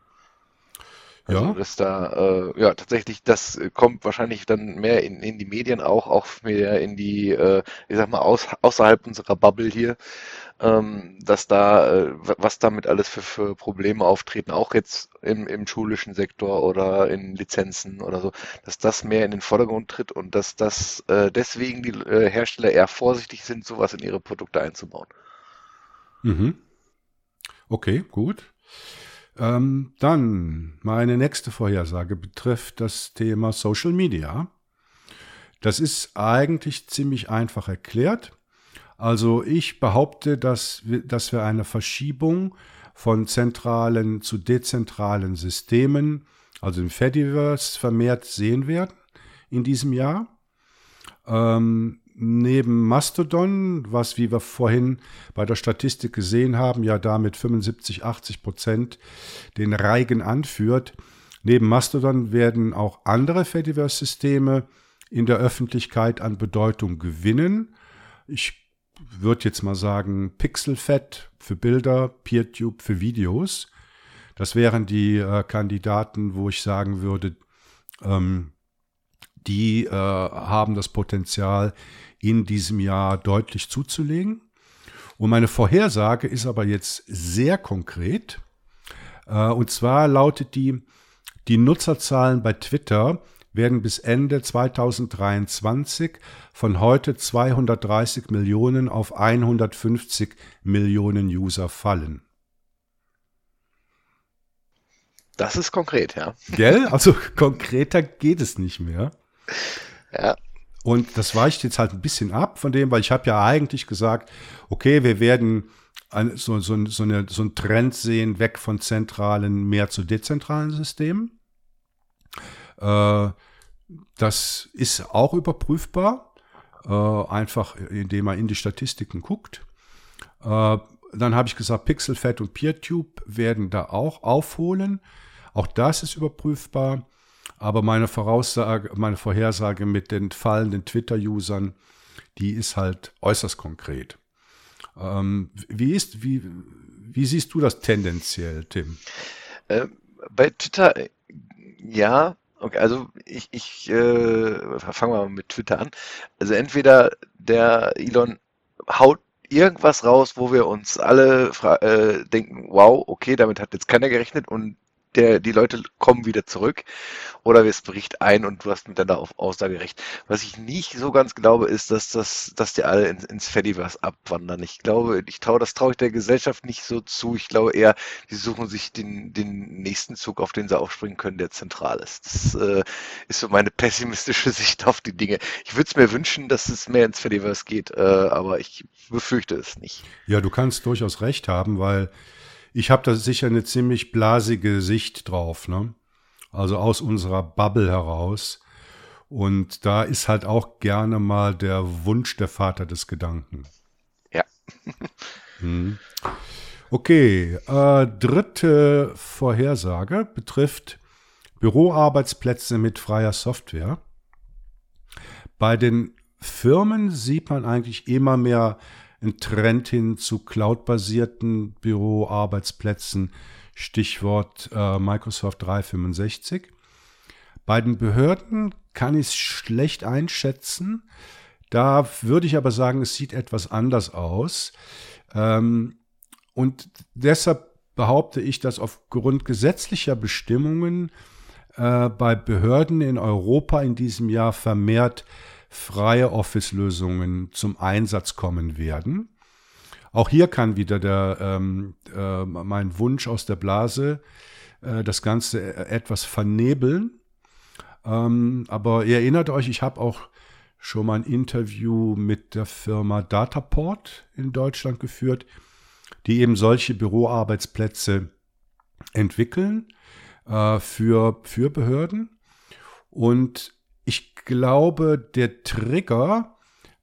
Also ja. dass da, äh, ja, tatsächlich, das kommt wahrscheinlich dann mehr in, in die Medien auch, auch mehr in die, äh, ich sag mal, aus, außerhalb unserer Bubble hier, ähm, dass da, äh, was damit alles für, für Probleme auftreten, auch jetzt im, im schulischen Sektor oder in Lizenzen oder so, dass das mehr in den Vordergrund tritt und dass das äh, deswegen die äh, Hersteller eher vorsichtig sind, sowas in ihre Produkte einzubauen. Mhm. Okay, gut. Ähm, dann meine nächste Vorhersage betrifft das Thema Social Media. Das ist eigentlich ziemlich einfach erklärt. Also ich behaupte, dass wir, dass wir eine Verschiebung von zentralen zu dezentralen Systemen, also im Fediverse, vermehrt sehen werden in diesem Jahr. Ähm, neben Mastodon, was, wie wir vorhin bei der Statistik gesehen haben, ja damit 75, 80 Prozent den Reigen anführt, neben Mastodon werden auch andere Fediverse-Systeme in der Öffentlichkeit an Bedeutung gewinnen. Ich würde jetzt mal sagen Pixelfed für Bilder, PeerTube für Videos. Das wären die äh, Kandidaten, wo ich sagen würde, ähm, die äh, haben das Potenzial, in diesem Jahr deutlich zuzulegen. Und meine Vorhersage ist aber jetzt sehr konkret. Äh, und zwar lautet die, die Nutzerzahlen bei Twitter werden bis Ende 2023 von heute 230 Millionen auf 150 Millionen User fallen. Das ist konkret, ja. Gell? Also konkreter geht es nicht mehr. Ja. Und das weicht jetzt halt ein bisschen ab von dem, weil ich habe ja eigentlich gesagt, okay, wir werden so, so, so, eine, so einen Trend sehen, weg von zentralen, mehr zu dezentralen Systemen. Äh, das ist auch überprüfbar, äh, einfach indem man in die Statistiken guckt. Äh, dann habe ich gesagt, Pixelfed und PeerTube werden da auch aufholen. Auch das ist überprüfbar. Aber meine Voraussage, meine Vorhersage mit den fallenden Twitter-Usern, die ist halt äußerst konkret. Ähm, wie ist, wie, wie siehst du das tendenziell, Tim? Äh, bei Twitter, ja, okay, also ich, ich äh, fangen mal mit Twitter an. Also entweder der Elon haut irgendwas raus, wo wir uns alle äh, denken, wow, okay, damit hat jetzt keiner gerechnet und der, die Leute kommen wieder zurück oder es bricht ein und du hast mit deiner Aussage recht. Was ich nicht so ganz glaube, ist, dass das, dass die alle ins, ins Fediverse abwandern. Ich glaube, ich traue, das traue ich der Gesellschaft nicht so zu. Ich glaube eher, die suchen sich den, den nächsten Zug, auf den sie aufspringen können, der zentral ist. Das äh, ist so meine pessimistische Sicht auf die Dinge. Ich würde es mir wünschen, dass es mehr ins Fediverse geht, äh, aber ich befürchte es nicht. Ja, du kannst durchaus recht haben, weil ich habe da sicher eine ziemlich blasige Sicht drauf, ne? Also aus unserer Bubble heraus. Und da ist halt auch gerne mal der Wunsch der Vater des Gedanken. Ja. hm. Okay, äh, dritte Vorhersage betrifft Büroarbeitsplätze mit freier Software. Bei den Firmen sieht man eigentlich immer mehr einen Trend hin zu cloudbasierten Büroarbeitsplätzen, Stichwort äh, Microsoft 365. Bei den Behörden kann ich es schlecht einschätzen. Da würde ich aber sagen, es sieht etwas anders aus. Ähm, und deshalb behaupte ich, dass aufgrund gesetzlicher Bestimmungen äh, bei Behörden in Europa in diesem Jahr vermehrt freie Office-Lösungen zum Einsatz kommen werden. Auch hier kann wieder der, ähm, äh, mein Wunsch aus der Blase äh, das Ganze e-, etwas vernebeln. Ähm, aber ihr erinnert euch, ich habe auch schon mal ein Interview mit der Firma Dataport in Deutschland geführt, die eben solche Büroarbeitsplätze entwickeln äh, für, für Behörden. Und glaube, der Trigger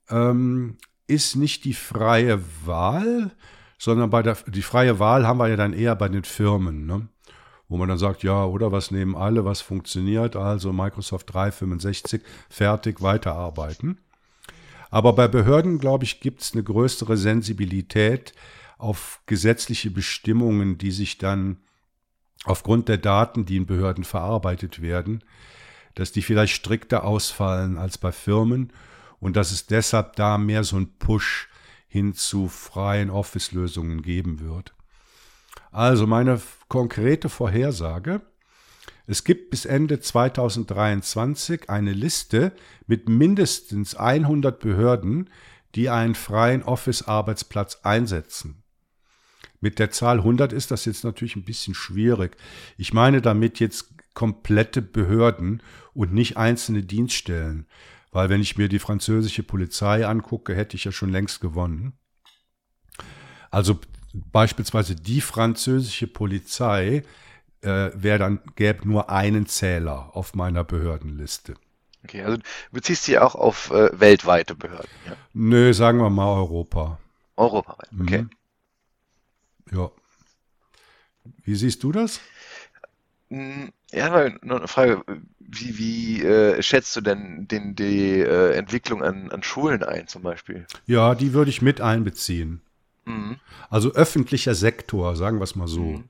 ähm, ist nicht die freie Wahl, sondern bei der die freie Wahl haben wir ja dann eher bei den Firmen, ne? wo man dann sagt, ja, oder was nehmen alle, was funktioniert, also Microsoft 365, fertig, weiterarbeiten. Aber bei Behörden, glaube ich, gibt es eine größere Sensibilität auf gesetzliche Bestimmungen, die sich dann aufgrund der Daten, die in Behörden verarbeitet werden, dass die vielleicht strikter ausfallen als bei Firmen und dass es deshalb da mehr so ein Push hin zu freien Office-Lösungen geben wird. Also meine konkrete Vorhersage. Es gibt bis Ende 2023 eine Liste mit mindestens 100 Behörden, die einen freien Office-Arbeitsplatz einsetzen. Mit der Zahl 100 ist das jetzt natürlich ein bisschen schwierig. Ich meine damit jetzt komplette Behörden und nicht einzelne Dienststellen. Weil wenn ich mir die französische Polizei angucke, hätte ich ja schon längst gewonnen. Also beispielsweise die französische Polizei äh, wäre dann, gäbe nur einen Zähler auf meiner Behördenliste. Okay, also du beziehst dich auch auf äh, weltweite Behörden, ja? Nö, sagen wir mal Europa. Europaweit, okay. Mhm. Ja. Wie siehst du das? Ja, mal noch eine Frage. Wie, wie äh, schätzt du denn den, die äh, Entwicklung an, an Schulen ein, zum Beispiel? Ja, die würde ich mit einbeziehen. Mhm. Also öffentlicher Sektor, sagen wir es mal so. Mhm.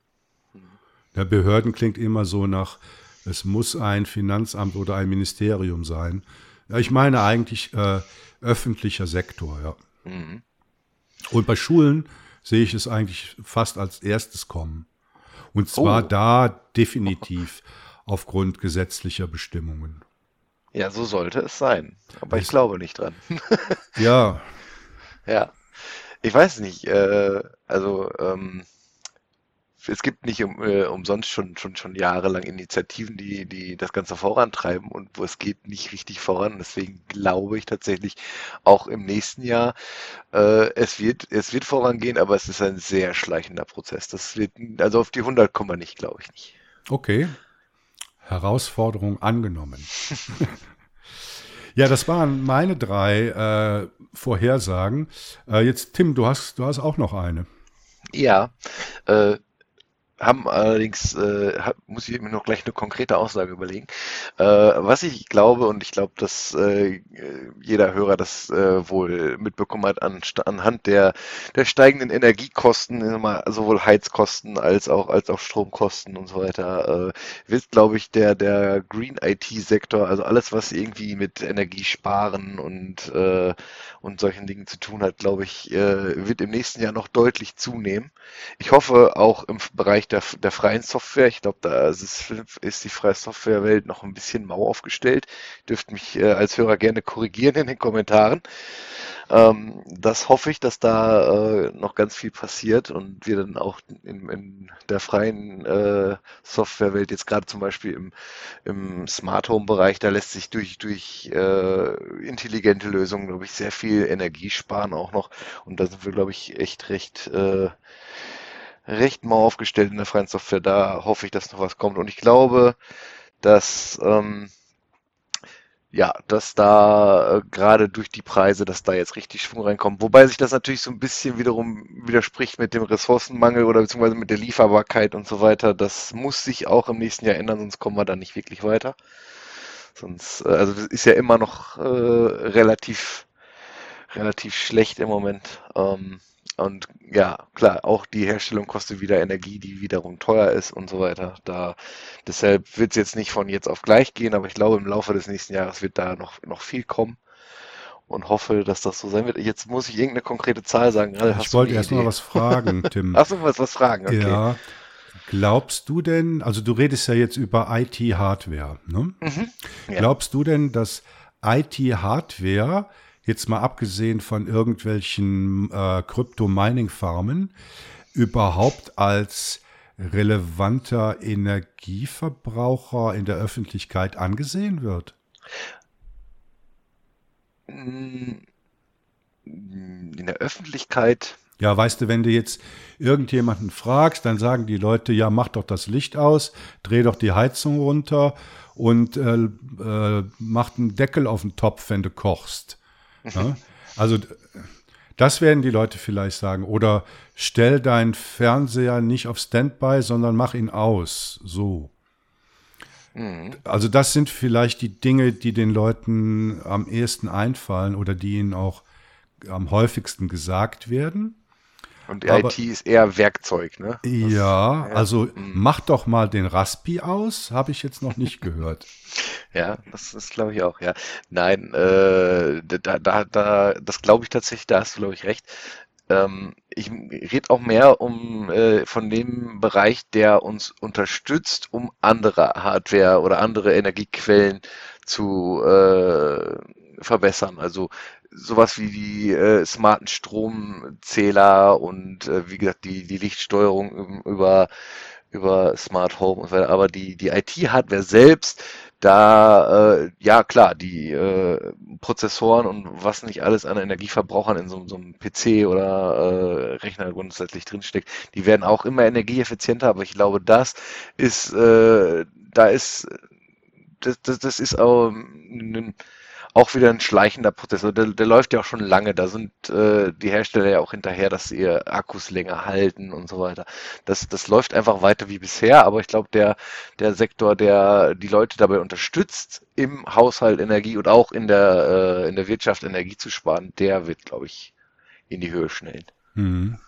Der Behörden klingt immer so nach, es muss ein Finanzamt oder ein Ministerium sein. Ja, ich meine eigentlich äh, öffentlicher Sektor, ja. Mhm. Und bei Schulen sehe ich es eigentlich fast als erstes kommen. Und zwar oh. da definitiv aufgrund gesetzlicher Bestimmungen. Ja, so sollte es sein. Aber ich, ich glaube nicht dran. ja. Ja. Ich weiß nicht. Äh, also ähm, es gibt nicht um, äh, umsonst schon, schon, schon jahrelang Initiativen, die, die das Ganze vorantreiben und wo es geht nicht richtig voran. Deswegen glaube ich tatsächlich auch im nächsten Jahr, äh, es, wird, es wird vorangehen, aber es ist ein sehr schleichender Prozess. Das wird, also auf die 100 kommen wir nicht, glaube ich nicht. Okay. Herausforderung angenommen. ja, das waren meine drei äh, Vorhersagen. Äh, jetzt, Tim, du hast, du hast auch noch eine. Ja, äh, haben allerdings, äh, muss ich mir noch gleich eine konkrete Aussage überlegen. Äh, was ich glaube, und ich glaube, dass äh, jeder Hörer das äh, wohl mitbekommen hat, an, anhand der, der steigenden Energiekosten, sowohl Heizkosten als auch, als auch Stromkosten und so weiter, äh, wird, glaube ich, der, der Green IT-Sektor, also alles, was irgendwie mit Energiesparen und, äh, und solchen Dingen zu tun hat, glaube ich, wird im nächsten Jahr noch deutlich zunehmen. Ich hoffe auch im Bereich der, der freien Software. Ich glaube, da ist, ist die freie Softwarewelt noch ein bisschen mau aufgestellt. Dürft mich äh, als Hörer gerne korrigieren in den Kommentaren. Ähm, das hoffe ich, dass da äh, noch ganz viel passiert und wir dann auch in, in der freien äh, Softwarewelt, jetzt gerade zum Beispiel im, im Smart Home Bereich, da lässt sich durch, durch äh, intelligente Lösungen, glaube ich, sehr viel Energie sparen auch noch. Und da sind wir, glaube ich, echt recht äh, recht mau aufgestellt in der freien Software. Da hoffe ich, dass noch was kommt. Und ich glaube, dass ähm, ja, dass da äh, gerade durch die Preise, dass da jetzt richtig Schwung reinkommt. Wobei sich das natürlich so ein bisschen wiederum widerspricht mit dem Ressourcenmangel oder beziehungsweise mit der Lieferbarkeit und so weiter. Das muss sich auch im nächsten Jahr ändern, sonst kommen wir da nicht wirklich weiter. Sonst, äh, also ist ja immer noch äh, relativ, relativ schlecht im Moment. Ähm, und ja, klar, auch die Herstellung kostet wieder Energie, die wiederum teuer ist und so weiter. Da, deshalb wird es jetzt nicht von jetzt auf gleich gehen, aber ich glaube, im Laufe des nächsten Jahres wird da noch, noch viel kommen und hoffe, dass das so sein wird. Jetzt muss ich irgendeine konkrete Zahl sagen. Hast ich wollte erst mal was fragen, Tim. Ach so, was, was fragen, okay. Ja. Glaubst du denn, also du redest ja jetzt über IT-Hardware, ne? Mhm, ja. Glaubst du denn, dass IT-Hardware jetzt mal abgesehen von irgendwelchen äh, Krypto-Mining-Farmen, überhaupt als relevanter Energieverbraucher in der Öffentlichkeit angesehen wird? In der Öffentlichkeit. Ja, weißt du, wenn du jetzt irgendjemanden fragst, dann sagen die Leute, ja, mach doch das Licht aus, dreh doch die Heizung runter und äh, äh, mach einen Deckel auf den Topf, wenn du kochst. Ja? Also das werden die Leute vielleicht sagen. Oder stell deinen Fernseher nicht auf Standby, sondern mach ihn aus. So. Mhm. Also das sind vielleicht die Dinge, die den Leuten am ehesten einfallen oder die ihnen auch am häufigsten gesagt werden. Und Aber, IT ist eher Werkzeug, ne? Ja, das, also ja. Mhm. mach doch mal den Raspi aus, habe ich jetzt noch nicht gehört. Ja, das ist glaube ich auch, ja. Nein, äh, da, da, da, das glaube ich tatsächlich, da hast du glaube ich recht. Ähm, ich rede auch mehr um äh, von dem Bereich, der uns unterstützt, um andere Hardware oder andere Energiequellen zu äh, verbessern. Also sowas wie die äh, smarten Stromzähler und äh, wie gesagt die, die Lichtsteuerung über, über Smart Home und so weiter. Aber die, die IT-Hardware selbst, da, äh, ja klar, die äh, Prozessoren und was nicht alles an Energieverbrauchern in so, so einem PC oder äh, Rechner grundsätzlich drinsteckt, die werden auch immer energieeffizienter, aber ich glaube, das ist, äh, da ist, das, das, das ist auch ein, auch wieder ein schleichender Prozess. Der, der läuft ja auch schon lange. Da sind äh, die Hersteller ja auch hinterher, dass ihr Akkus länger halten und so weiter. Das, das läuft einfach weiter wie bisher, aber ich glaube, der, der Sektor, der die Leute dabei unterstützt, im Haushalt Energie und auch in der, äh, in der Wirtschaft Energie zu sparen, der wird, glaube ich, in die Höhe schnellen. Mhm.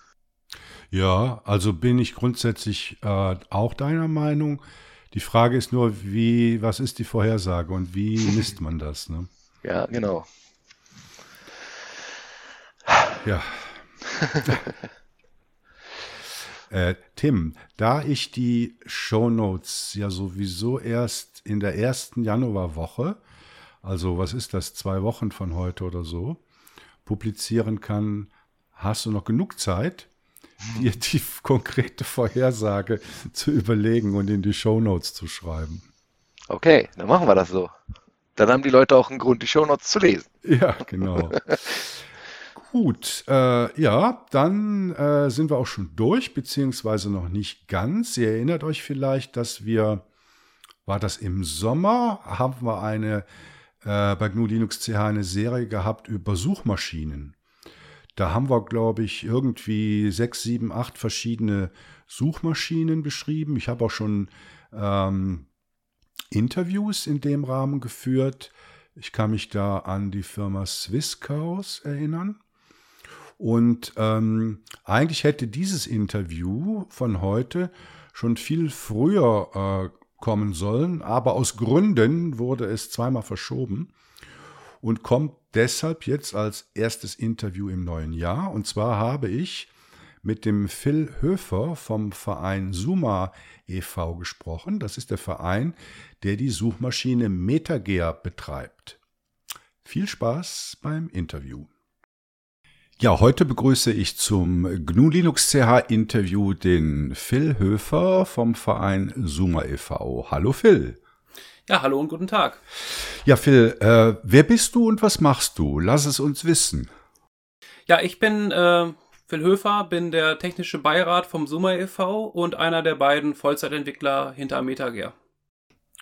Ja, also bin ich grundsätzlich äh, auch deiner Meinung. Die Frage ist nur, wie, was ist die Vorhersage und wie misst man das? Ne? Ja, genau. Ja. äh, Tim, da ich die Shownotes ja sowieso erst in der ersten Januarwoche, also was ist das, zwei Wochen von heute oder so, publizieren kann, hast du noch genug Zeit, dir die konkrete Vorhersage zu überlegen und in die Shownotes zu schreiben. Okay, dann machen wir das so. Dann haben die Leute auch einen Grund, die Shownotes zu lesen. Ja, genau. Gut, äh, ja, dann äh, sind wir auch schon durch, beziehungsweise noch nicht ganz. Ihr erinnert euch vielleicht, dass wir, war das im Sommer, haben wir eine äh, bei GNU Linux CH eine Serie gehabt über Suchmaschinen. Da haben wir, glaube ich, irgendwie sechs, sieben, acht verschiedene Suchmaschinen beschrieben. Ich habe auch schon ähm, Interviews in dem Rahmen geführt. Ich kann mich da an die Firma Swisscows erinnern. Und ähm, eigentlich hätte dieses Interview von heute schon viel früher äh, kommen sollen, aber aus Gründen wurde es zweimal verschoben und kommt deshalb jetzt als erstes Interview im neuen Jahr. Und zwar habe ich mit dem Phil Höfer vom Verein Suma e.V. gesprochen. Das ist der Verein, der die Suchmaschine MetaGear betreibt. Viel Spaß beim Interview. Ja, heute begrüße ich zum GNU Linux CH Interview den Phil Höfer vom Verein Suma e.V. Hallo Phil. Ja, hallo und guten Tag. Ja, Phil, äh, wer bist du und was machst du? Lass es uns wissen. Ja, ich bin äh, Phil Höfer, bin der technische Beirat vom Summa e.V. und einer der beiden Vollzeitentwickler hinter MetaGear.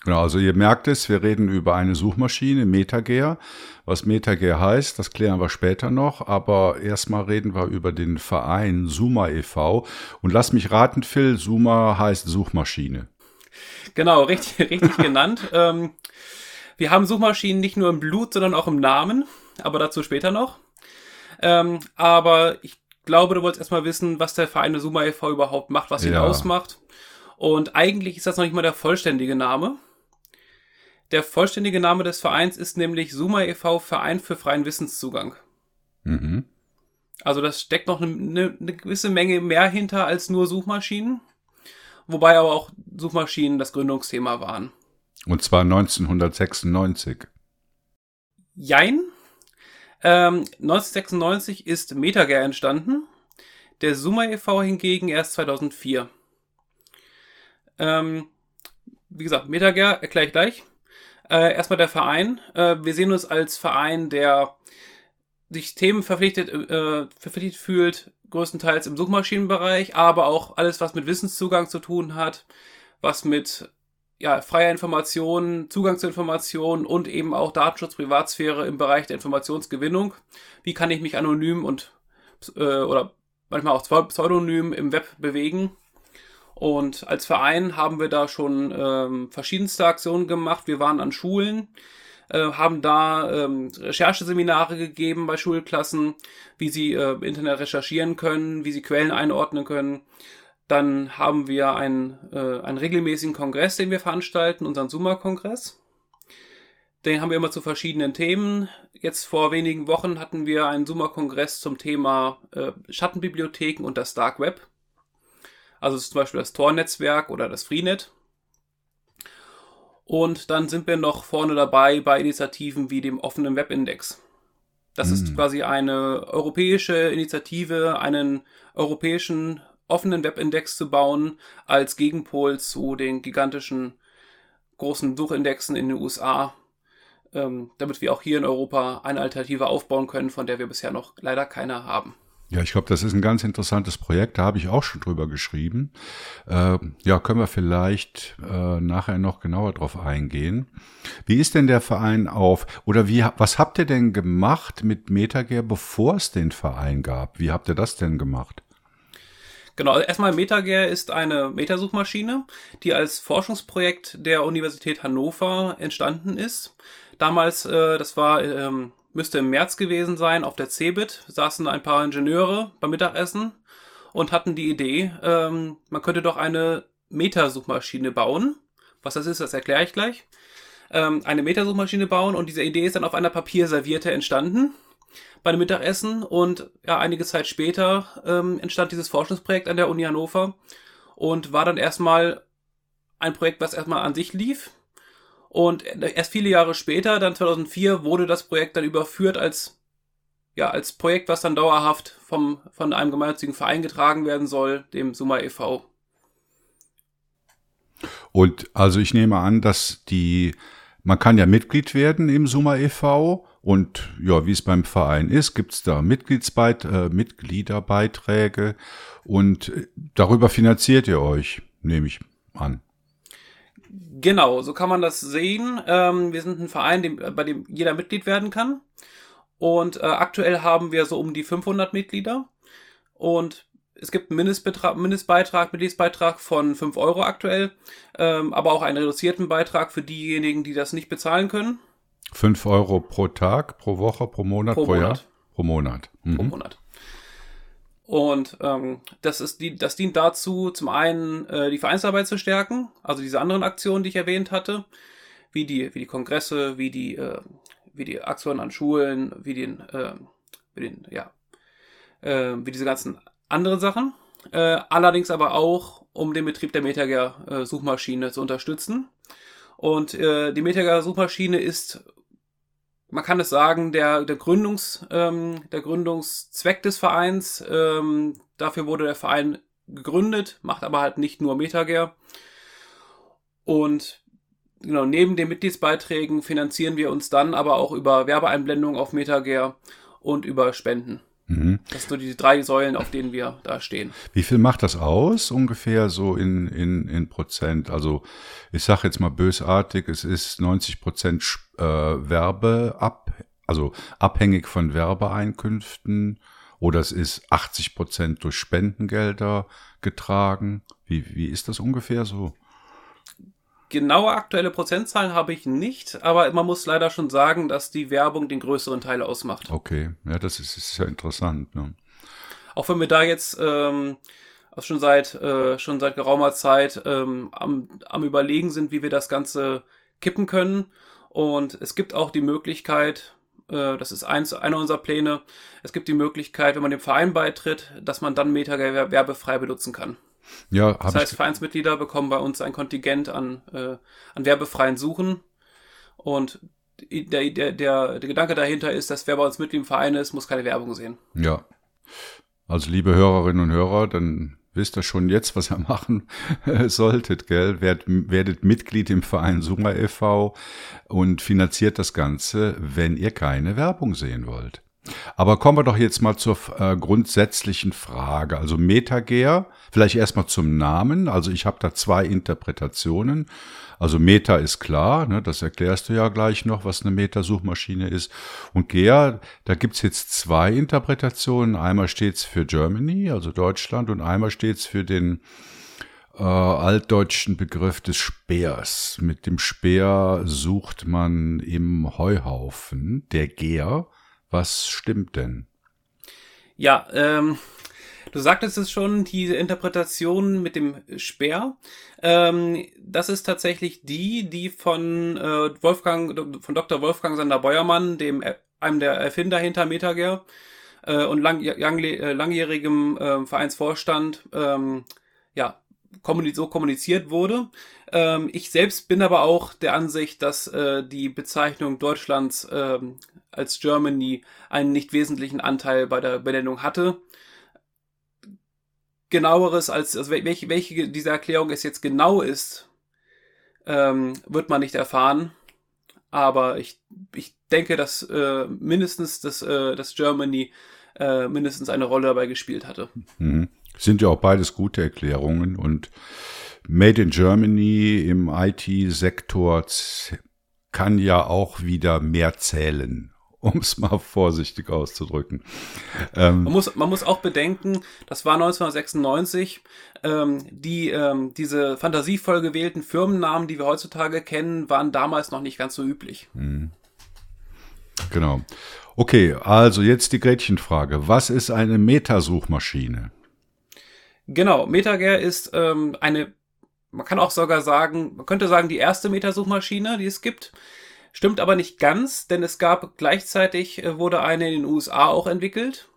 Genau, also ihr merkt es, wir reden über eine Suchmaschine, MetaGear. Was MetaGear heißt, das klären wir später noch, aber erstmal reden wir über den Verein Suma e.V. Und lass mich raten, Phil, Suma heißt Suchmaschine. Genau, richtig, richtig genannt. Ähm, wir haben Suchmaschinen nicht nur im Blut, sondern auch im Namen, aber dazu später noch. Ähm, aber ich glaube, du wolltest erstmal wissen, was der Verein Suma e.V. überhaupt macht, was ihn Ja. ausmacht. Und eigentlich ist das noch nicht mal der vollständige Name. Der vollständige Name des Vereins ist nämlich Suma e.V. Verein für freien Wissenszugang. Mhm. Also das steckt noch eine, eine, eine gewisse Menge mehr hinter als nur Suchmaschinen. Wobei aber auch Suchmaschinen das Gründungsthema waren. Und zwar 1996. Jein. Ähm, 1996 ist MetaGear entstanden. Der Summa e.V. hingegen erst 2004. Ähm, wie gesagt, MetaGear erkläre ich gleich. Äh, erstmal der Verein. Äh, wir sehen uns als Verein, der sich Themen verpflichtet, äh, verpflichtet fühlt, größtenteils im Suchmaschinenbereich, aber auch alles, was mit Wissenszugang zu tun hat, was mit ja, freier Information, Zugang zu Informationen und eben auch Datenschutz, Privatsphäre im Bereich der Informationsgewinnung. Wie kann ich mich anonym und äh, oder manchmal auch pseudonym im Web bewegen? Und als Verein haben wir da schon ähm, verschiedenste Aktionen gemacht. Wir waren an Schulen, äh, haben da ähm, Rechercheseminare gegeben bei Schulklassen, wie sie äh, im Internet recherchieren können, wie sie Quellen einordnen können. Dann haben wir einen, äh, einen regelmäßigen Kongress, den wir veranstalten, unseren Summa-Kongress. Den haben wir immer zu verschiedenen Themen. Jetzt vor wenigen Wochen hatten wir einen Summa-Kongress zum Thema äh, Schattenbibliotheken und das Dark Web. Also zum Beispiel das Tor-Netzwerk oder das Freenet. Und dann sind wir noch vorne dabei bei Initiativen wie dem offenen Webindex. Das Mhm. ist quasi eine europäische Initiative, einen europäischen offenen Webindex zu bauen als Gegenpol zu den gigantischen großen Suchindexen in den USA, ähm, damit wir auch hier in Europa eine Alternative aufbauen können, von der wir bisher noch leider keine haben. Ja, ich glaube, das ist ein ganz interessantes Projekt. Da habe ich auch schon drüber geschrieben. Äh, ja, können wir vielleicht äh, nachher noch genauer drauf eingehen. Wie ist denn der Verein auf? Oder wie, was habt ihr denn gemacht mit MetaGear, bevor es den Verein gab? Wie habt ihr das denn gemacht? Genau, also erstmal MetaGear ist eine Metasuchmaschine, die als Forschungsprojekt der Universität Hannover entstanden ist. Damals, äh, das war, ähm, müsste im März gewesen sein, auf der CeBIT saßen ein paar Ingenieure beim Mittagessen und hatten die Idee, ähm, man könnte doch eine Metasuchmaschine bauen. Was das ist, das erkläre ich gleich. Ähm, eine Metasuchmaschine bauen und diese Idee ist dann auf einer Papierserviette entstanden bei dem Mittagessen und ja, einige Zeit später ähm, entstand dieses Forschungsprojekt an der Uni Hannover und war dann erstmal ein Projekt, was erstmal an sich lief. Und erst viele Jahre später, dann 2004, wurde das Projekt dann überführt als, ja, als Projekt, was dann dauerhaft vom, von einem gemeinnützigen Verein getragen werden soll, dem Summa e.V. Und also ich nehme an, dass die, man kann ja Mitglied werden im Summa e.V. Und ja, wie es beim Verein ist, gibt es da Mitgliedsbeit äh, Mitgliederbeiträge und äh, darüber finanziert ihr euch, nehme ich an. Genau, so kann man das sehen. Ähm, wir sind ein Verein, dem, bei dem jeder Mitglied werden kann. Und äh, aktuell haben wir so um die 500 Mitglieder. Und es gibt einen Mindestbeitrag, Mitgliedsbeitrag von 5 Euro aktuell, ähm, aber auch einen reduzierten Beitrag für diejenigen, die das nicht bezahlen können. 5 Euro pro Tag, pro Woche, pro Monat, Pro pro, Jahr? Monat. Pro Monat. Mhm. pro Monat. Und ähm, das, ist die, das dient dazu, zum einen äh, die Vereinsarbeit zu stärken, also diese anderen Aktionen, die ich erwähnt hatte, wie die, wie die Kongresse, wie die, äh, wie die Aktionen an Schulen, wie den, äh, wie den, ja, äh, wie diese ganzen anderen Sachen. Äh, allerdings aber auch, um den Betrieb der MetaGear-Suchmaschine zu unterstützen. Und äh, die MetaGear-Suchmaschine ist man kann es sagen, der, der, Gründungs, ähm, der Gründungszweck des Vereins, ähm, dafür wurde der Verein gegründet, macht aber halt nicht nur MetaGear. Und genau, neben den Mitgliedsbeiträgen finanzieren wir uns dann aber auch über Werbeeinblendungen auf MetaGear und über Spenden. Mhm. Das sind nur die drei Säulen, auf denen wir da stehen. Wie viel macht das aus, ungefähr so in, in, in Prozent? Also ich sage jetzt mal bösartig, es ist 90 Prozent äh, Werbe ab, also abhängig von Werbeeinkünften oder es ist 80 Prozent durch Spendengelder getragen. Wie, wie ist das ungefähr so? Genaue aktuelle Prozentzahlen habe ich nicht, aber man muss leider schon sagen, dass die Werbung den größeren Teil ausmacht. Okay, ja, das ist, ist ja interessant. Ne? Auch wenn wir da jetzt ähm, auch schon seit äh, schon seit geraumer Zeit ähm, am, am überlegen sind, wie wir das Ganze kippen können. Und es gibt auch die Möglichkeit, äh, das ist eins, einer unserer Pläne, es gibt die Möglichkeit, wenn man dem Verein beitritt, dass man dann Meta werbefrei benutzen kann. Ja, das heißt, Vereinsmitglieder bekommen bei uns ein Kontingent an, äh, an werbefreien Suchen. Und der, der, der, der Gedanke dahinter ist, dass wer bei uns Mitglied im Verein ist, muss keine Werbung sehen. Ja. Also liebe Hörerinnen und Hörer, dann wisst ihr schon jetzt, was ihr machen solltet, gell? Werd, werdet Mitglied im Verein Summa e.V. und finanziert das Ganze, wenn ihr keine Werbung sehen wollt. Aber kommen wir doch jetzt mal zur äh, grundsätzlichen Frage. Also Metager, vielleicht erstmal zum Namen. Also ich habe da zwei Interpretationen. Also Meta ist klar, ne, das erklärst du ja gleich noch, was eine Meta-Suchmaschine ist. Und Gea, da gibt's jetzt zwei Interpretationen. Einmal steht's für Germany, also Deutschland, und einmal steht's für den äh, altdeutschen Begriff des Speers. Mit dem Speer sucht man im Heuhaufen, der Geer. Was stimmt denn? Ja, ähm, du sagtest es schon, diese Interpretation mit dem Speer, ähm, das ist tatsächlich die, die von äh, Wolfgang, von Dr. Wolfgang Sander Beuermann, dem einem der Erfinder hinter Metager äh, und lang, lang, äh, langjährigem äh, Vereinsvorstand, ähm, ja, kommuni so kommuniziert wurde. Ähm, ich selbst bin aber auch der Ansicht, dass äh, die Bezeichnung Deutschlands ähm, als Germany einen nicht wesentlichen Anteil bei der Benennung hatte. Genaueres als, also welche, welche dieser Erklärung es jetzt genau ist, ähm, wird man nicht erfahren. Aber ich, ich denke, dass äh, mindestens das, äh, das Germany äh, mindestens eine Rolle dabei gespielt hatte. Mhm. Sind ja auch beides gute Erklärungen und Made in Germany im IT-Sektor kann ja auch wieder mehr zählen um es mal vorsichtig auszudrücken. Ähm, man, muss, man muss auch bedenken, das war 1996, ähm, die, ähm, diese fantasievoll gewählten Firmennamen, die wir heutzutage kennen, waren damals noch nicht ganz so üblich. Mhm. Genau. Okay, also jetzt die Gretchenfrage. Was ist eine Metasuchmaschine? Genau, Metager ist ähm, eine, man kann auch sogar sagen, man könnte sagen, die erste Metasuchmaschine, die es gibt. Stimmt aber nicht ganz, denn es gab gleichzeitig äh, wurde eine in den USA auch entwickelt.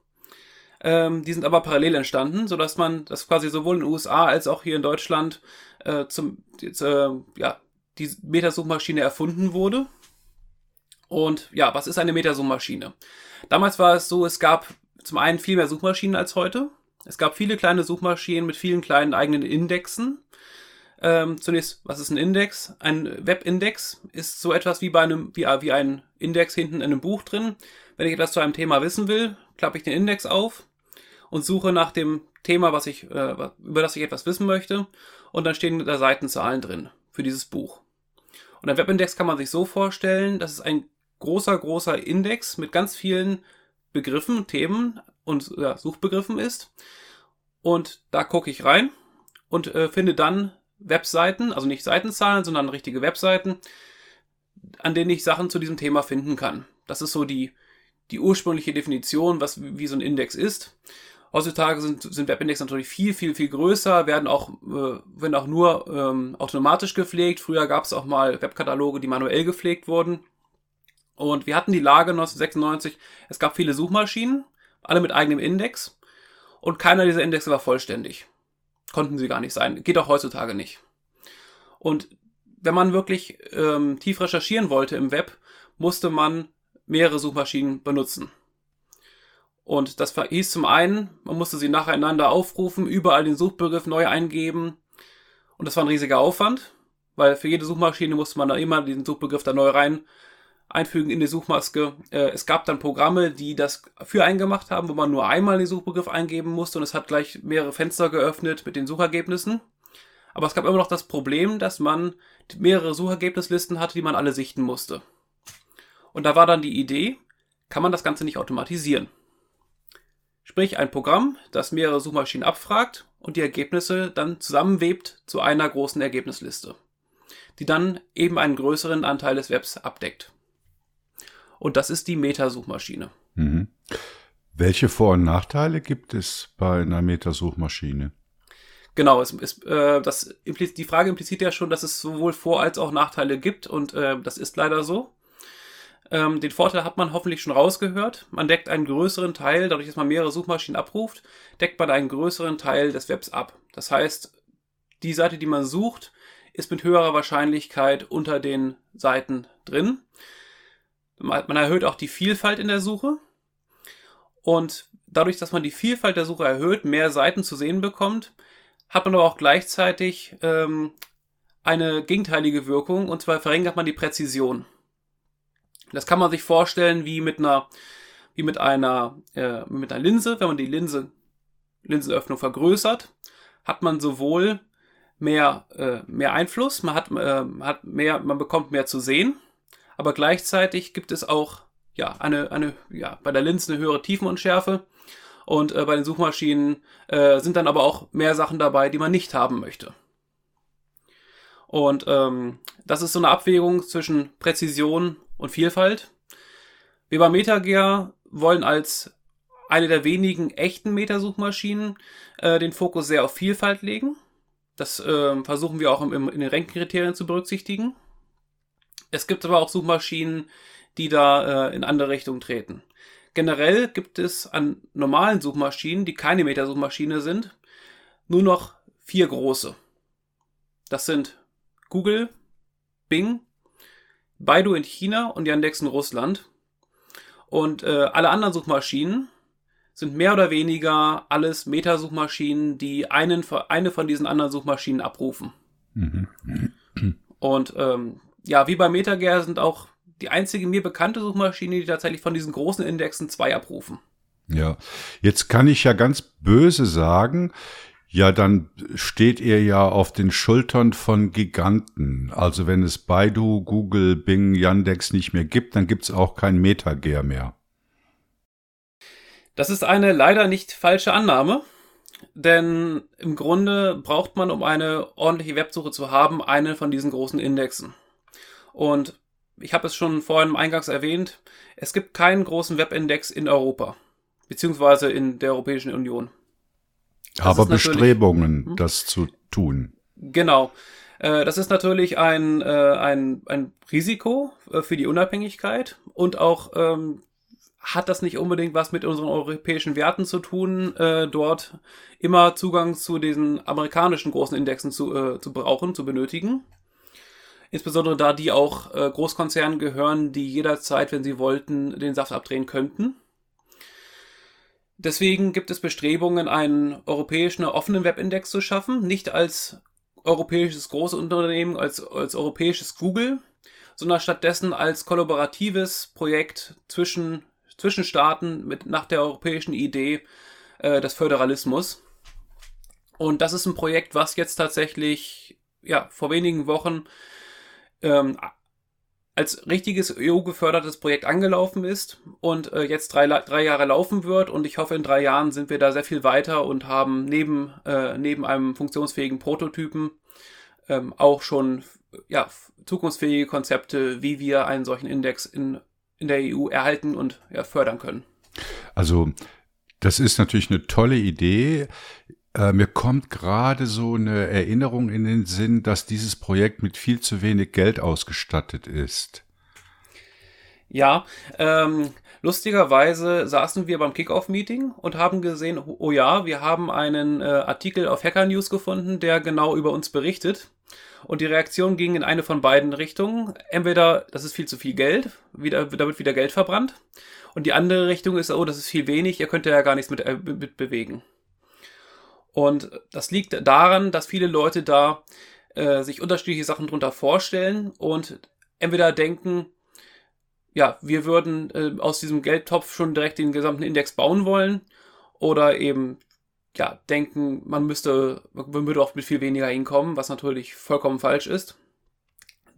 Ähm, die sind aber parallel entstanden, so dass man das quasi sowohl in den USA als auch hier in Deutschland äh, zum äh, ja die Metasuchmaschine erfunden wurde. Und ja, was ist eine Metasuchmaschine? Damals war es so, es gab zum einen viel mehr Suchmaschinen als heute. Es gab viele kleine Suchmaschinen mit vielen kleinen eigenen Indexen. Ähm, zunächst, was ist ein Index? Ein Webindex ist so etwas wie bei einem, wie, wie ein Index hinten in einem Buch drin. Wenn ich etwas zu einem Thema wissen will, klappe ich den Index auf und suche nach dem Thema, was ich, äh, über das ich etwas wissen möchte. Und dann stehen da Seitenzahlen drin für dieses Buch. Und ein Webindex kann man sich so vorstellen, dass es ein großer, großer Index mit ganz vielen Begriffen, Themen und ja, Suchbegriffen ist. Und da gucke ich rein und äh, finde dann Webseiten, also nicht Seitenzahlen, sondern richtige Webseiten, an denen ich Sachen zu diesem Thema finden kann. Das ist so die, die ursprüngliche Definition, was wie so ein Index ist. Heutzutage sind, sind Webindex natürlich viel, viel, viel größer, werden auch, äh, werden auch nur ähm, automatisch gepflegt. Früher gab es auch mal Webkataloge, die manuell gepflegt wurden. Und wir hatten die Lage 1996, es gab viele Suchmaschinen, alle mit eigenem Index. Und keiner dieser Indexe war vollständig. Konnten sie gar nicht sein. Geht auch heutzutage nicht. Und wenn man wirklich ähm, tief recherchieren wollte im Web, musste man mehrere Suchmaschinen benutzen. Und das hieß zum einen, man musste sie nacheinander aufrufen, überall den Suchbegriff neu eingeben. Und das war ein riesiger Aufwand, weil für jede Suchmaschine musste man da immer diesen Suchbegriff da neu rein einfügen in die Suchmaske. Äh, es gab dann Programme, die das für einen gemacht haben, wo man nur einmal den Suchbegriff eingeben musste und es hat gleich mehrere Fenster geöffnet mit den Suchergebnissen. Aber es gab immer noch das Problem, dass man mehrere Suchergebnislisten hatte, die man alle sichten musste. Und da war dann die Idee, kann man das Ganze nicht automatisieren. Sprich ein Programm, das mehrere Suchmaschinen abfragt und die Ergebnisse dann zusammenwebt zu einer großen Ergebnisliste, die dann eben einen größeren Anteil des Webs abdeckt. Und das ist die Metasuchmaschine. Mhm. Welche Vor- und Nachteile gibt es bei einer Metasuchmaschine? Genau, es, es, äh, das, die Frage impliziert ja schon, dass es sowohl Vor- als auch Nachteile gibt und äh, das ist leider so. Ähm, den Vorteil hat man hoffentlich schon rausgehört. Man deckt einen größeren Teil, dadurch, dass man mehrere Suchmaschinen abruft, deckt man einen größeren Teil des Webs ab. Das heißt, die Seite, die man sucht, ist mit höherer Wahrscheinlichkeit unter den Seiten drin. Man erhöht auch die Vielfalt in der Suche. Und dadurch, dass man die Vielfalt der Suche erhöht, mehr Seiten zu sehen bekommt, hat man aber auch gleichzeitig ähm, eine gegenteilige Wirkung, und zwar verringert man die Präzision. Das kann man sich vorstellen wie mit einer, wie mit einer, äh, mit einer Linse. Wenn man die Linse, Linsenöffnung vergrößert, hat man sowohl mehr, äh, mehr Einfluss, man hat, äh, hat mehr, man bekommt mehr zu sehen, aber gleichzeitig gibt es auch ja eine, eine, ja, bei der Linse eine höhere Tiefenunschärfe und äh, bei den Suchmaschinen äh, sind dann aber auch mehr Sachen dabei, die man nicht haben möchte. Und ähm, das ist so eine Abwägung zwischen Präzision und Vielfalt. Wir bei MetaGear wollen als eine der wenigen echten Metasuchmaschinen äh, den Fokus sehr auf Vielfalt legen. Das äh, versuchen wir auch im, im, in den Ranking-Kriterien zu berücksichtigen. Es gibt aber auch Suchmaschinen, die da äh, in andere Richtungen treten. Generell gibt es an normalen Suchmaschinen, die keine Metasuchmaschine sind, nur noch vier große. Das sind Google, Bing, Baidu in China und Yandex in Russland. Und äh, alle anderen Suchmaschinen sind mehr oder weniger alles Metasuchmaschinen, die einen, eine von diesen anderen Suchmaschinen abrufen. Mhm. Und ähm, ja, wie bei MetaGear sind auch die einzige mir bekannte Suchmaschine, die tatsächlich von diesen großen Indexen zwei abrufen. Ja, jetzt kann ich ja ganz böse sagen, ja, dann steht ihr ja auf den Schultern von Giganten. Also wenn es Baidu, Google, Bing, Yandex nicht mehr gibt, dann gibt es auch kein Metager mehr. Das ist eine leider nicht falsche Annahme, denn im Grunde braucht man, um eine ordentliche Websuche zu haben, eine von diesen großen Indexen. Und ich habe es schon vorhin eingangs erwähnt, es gibt keinen großen Webindex in Europa, beziehungsweise in der Europäischen Union. Das Aber Bestrebungen, hm? das zu tun. Genau. Äh, das ist natürlich ein, äh, ein, ein Risiko äh, für die Unabhängigkeit und auch ähm, hat das nicht unbedingt was mit unseren europäischen Werten zu tun, äh, dort immer Zugang zu diesen amerikanischen großen Indexen zu, äh, zu brauchen, zu benötigen. Insbesondere da die auch äh, Großkonzernen gehören, die jederzeit, wenn sie wollten, den Saft abdrehen könnten. Deswegen gibt es Bestrebungen, einen europäischen offenen Webindex zu schaffen, nicht als europäisches Großunternehmen, als, als europäisches Google, sondern stattdessen als kollaboratives Projekt zwischen, zwischen Staaten mit, nach der europäischen Idee äh, des Föderalismus. Und das ist ein Projekt, was jetzt tatsächlich ja, vor wenigen Wochen ähm, als richtiges EU-gefördertes Projekt angelaufen ist und äh, jetzt drei, drei Jahre laufen wird. Und ich hoffe, in drei Jahren sind wir da sehr viel weiter und haben neben, äh, neben einem funktionsfähigen Prototypen ähm, auch schon ja, zukunftsfähige Konzepte, wie wir einen solchen Index in, in der EU erhalten und ja, fördern können. Also das ist natürlich eine tolle Idee. Äh, mir kommt gerade so eine Erinnerung in den Sinn, dass dieses Projekt mit viel zu wenig Geld ausgestattet ist. Ja, ähm, lustigerweise saßen wir beim Kickoff-Meeting und haben gesehen, oh ja, wir haben einen äh, Artikel auf Hacker News gefunden, der genau über uns berichtet. Und die Reaktion ging in eine von beiden Richtungen. Entweder, das ist viel zu viel Geld, wieder, da wird wieder Geld verbrannt. Und die andere Richtung ist, oh, das ist viel wenig, ihr könnt ja gar nichts mit, äh, mit bewegen. Und das liegt daran, dass viele Leute da äh, sich unterschiedliche Sachen drunter vorstellen und entweder denken, ja, wir würden äh, aus diesem Geldtopf schon direkt den gesamten Index bauen wollen oder eben ja, denken, man müsste, man würde auch mit viel weniger hinkommen, was natürlich vollkommen falsch ist.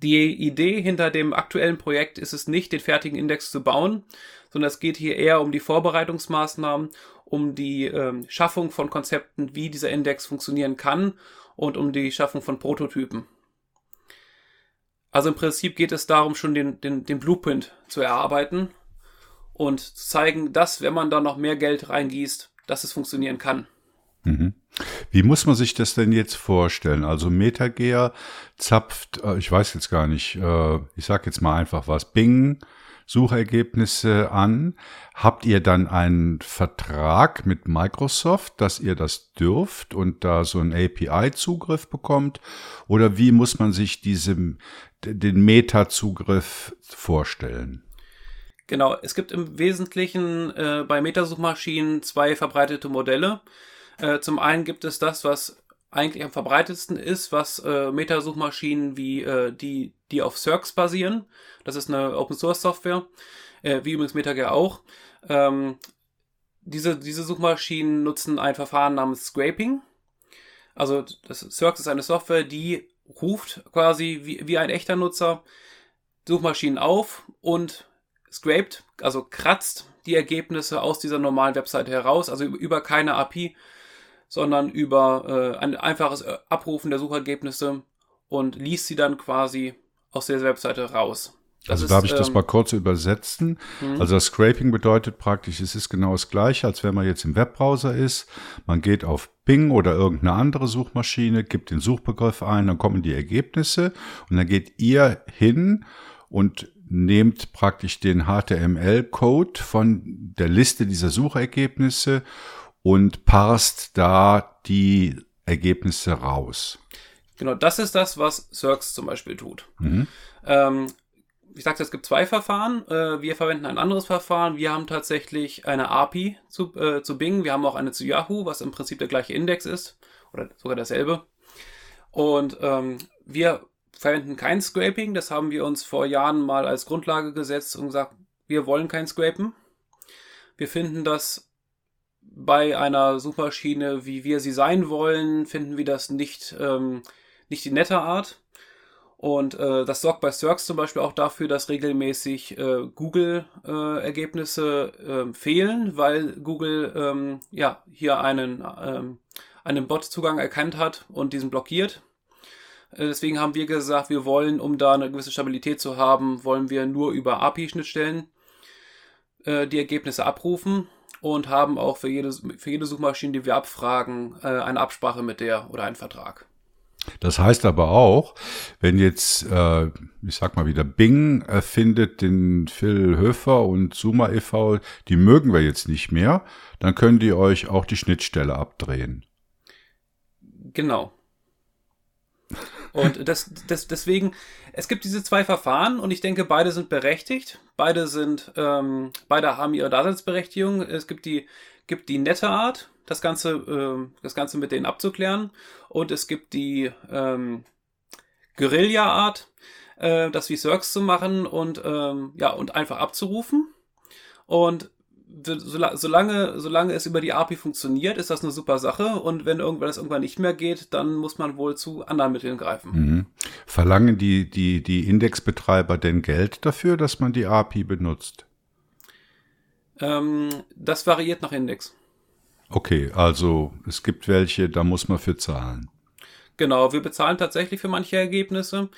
Die Idee hinter dem aktuellen Projekt ist es nicht, den fertigen Index zu bauen, sondern es geht hier eher um die Vorbereitungsmaßnahmen, um die ähm, Schaffung von Konzepten, wie dieser Index funktionieren kann und um die Schaffung von Prototypen. Also im Prinzip geht es darum, schon den, den, den Blueprint zu erarbeiten und zu zeigen, dass, wenn man da noch mehr Geld reingießt, dass es funktionieren kann. Mhm. Wie muss man sich das denn jetzt vorstellen? Also MetaGear zapft, äh, ich weiß jetzt gar nicht, äh, ich sag jetzt mal einfach was, Bing, Suchergebnisse an. Habt ihr dann einen Vertrag mit Microsoft, dass ihr das dürft und da so einen API-Zugriff bekommt? Oder wie muss man sich diesem, den Meta-Zugriff vorstellen? Genau, es gibt im Wesentlichen äh, bei Metasuchmaschinen zwei verbreitete Modelle. Äh, zum einen gibt es das, was eigentlich am verbreitetsten ist, was äh, Metasuchmaschinen wie äh, die, die auf Circs basieren. Das ist eine Open Source Software, äh, wie übrigens MetaGear auch. Ähm, diese, diese Suchmaschinen nutzen ein Verfahren namens Scraping. Also das Circs ist eine Software, die ruft quasi wie, wie ein echter Nutzer Suchmaschinen auf und scraped, also kratzt die Ergebnisse aus dieser normalen Webseite heraus, also über keine API, sondern über äh, ein einfaches äh, Abrufen der Suchergebnisse und liest sie dann quasi aus der Webseite raus. Das also darf ich ähm, das mal kurz übersetzen? Mhm. Also das Scraping bedeutet praktisch, es ist genau das gleiche, als wenn man jetzt im Webbrowser ist. Man geht auf Bing oder irgendeine andere Suchmaschine, gibt den Suchbegriff ein, dann kommen die Ergebnisse und dann geht ihr hin und nehmt praktisch den HTML-Code von der Liste dieser Suchergebnisse und parst da die Ergebnisse raus. Genau, das ist das, was Circs zum Beispiel tut. Mhm. Ähm, ich sagte, es gibt zwei Verfahren. Äh, wir verwenden ein anderes Verfahren. Wir haben tatsächlich eine API zu, äh, zu Bing. Wir haben auch eine zu Yahoo, was im Prinzip der gleiche Index ist. Oder sogar dasselbe. Und ähm, wir verwenden kein Scraping. Das haben wir uns vor Jahren mal als Grundlage gesetzt und gesagt, wir wollen kein Scrapen. Wir finden das bei einer Suchmaschine, wie wir sie sein wollen, finden wir das nicht, ähm, nicht die nette Art. Und äh, das sorgt bei Circs zum Beispiel auch dafür, dass regelmäßig äh, Google-Ergebnisse äh, fehlen, weil Google ähm, ja hier einen, ähm, einen Bot-Zugang erkannt hat und diesen blockiert. Äh, deswegen haben wir gesagt, wir wollen, um da eine gewisse Stabilität zu haben, wollen wir nur über API-Schnittstellen äh, die Ergebnisse abrufen und haben auch für jede, für jede Suchmaschine, die wir abfragen, äh, eine Absprache mit der oder einen Vertrag. Das heißt aber auch, wenn jetzt, äh, ich sag mal wieder, Bing erfindet den Phil Höfer und Suma e.V., die mögen wir jetzt nicht mehr, dann können die euch auch die Schnittstelle abdrehen. Genau. Und das, das, deswegen, es gibt diese zwei Verfahren und ich denke, beide sind berechtigt. Beide sind, ähm, beide haben ihre Daseinsberechtigung. Es gibt die, gibt die nette Art, das Ganze, ähm, das Ganze mit denen abzuklären. Und es gibt die ähm, Guerilla-Art, äh, das wie Circs zu machen und ähm, ja, und einfach abzurufen. Und solange, solange es über die API funktioniert, ist das eine super Sache. Und wenn irgendwann das irgendwann nicht mehr geht, dann muss man wohl zu anderen Mitteln greifen. Mhm. Verlangen die, die, die Indexbetreiber denn Geld dafür, dass man die API benutzt? Ähm, das variiert nach Index. Okay, also es gibt welche, da muss man für zahlen. Genau, wir bezahlen tatsächlich für manche Ergebnisse.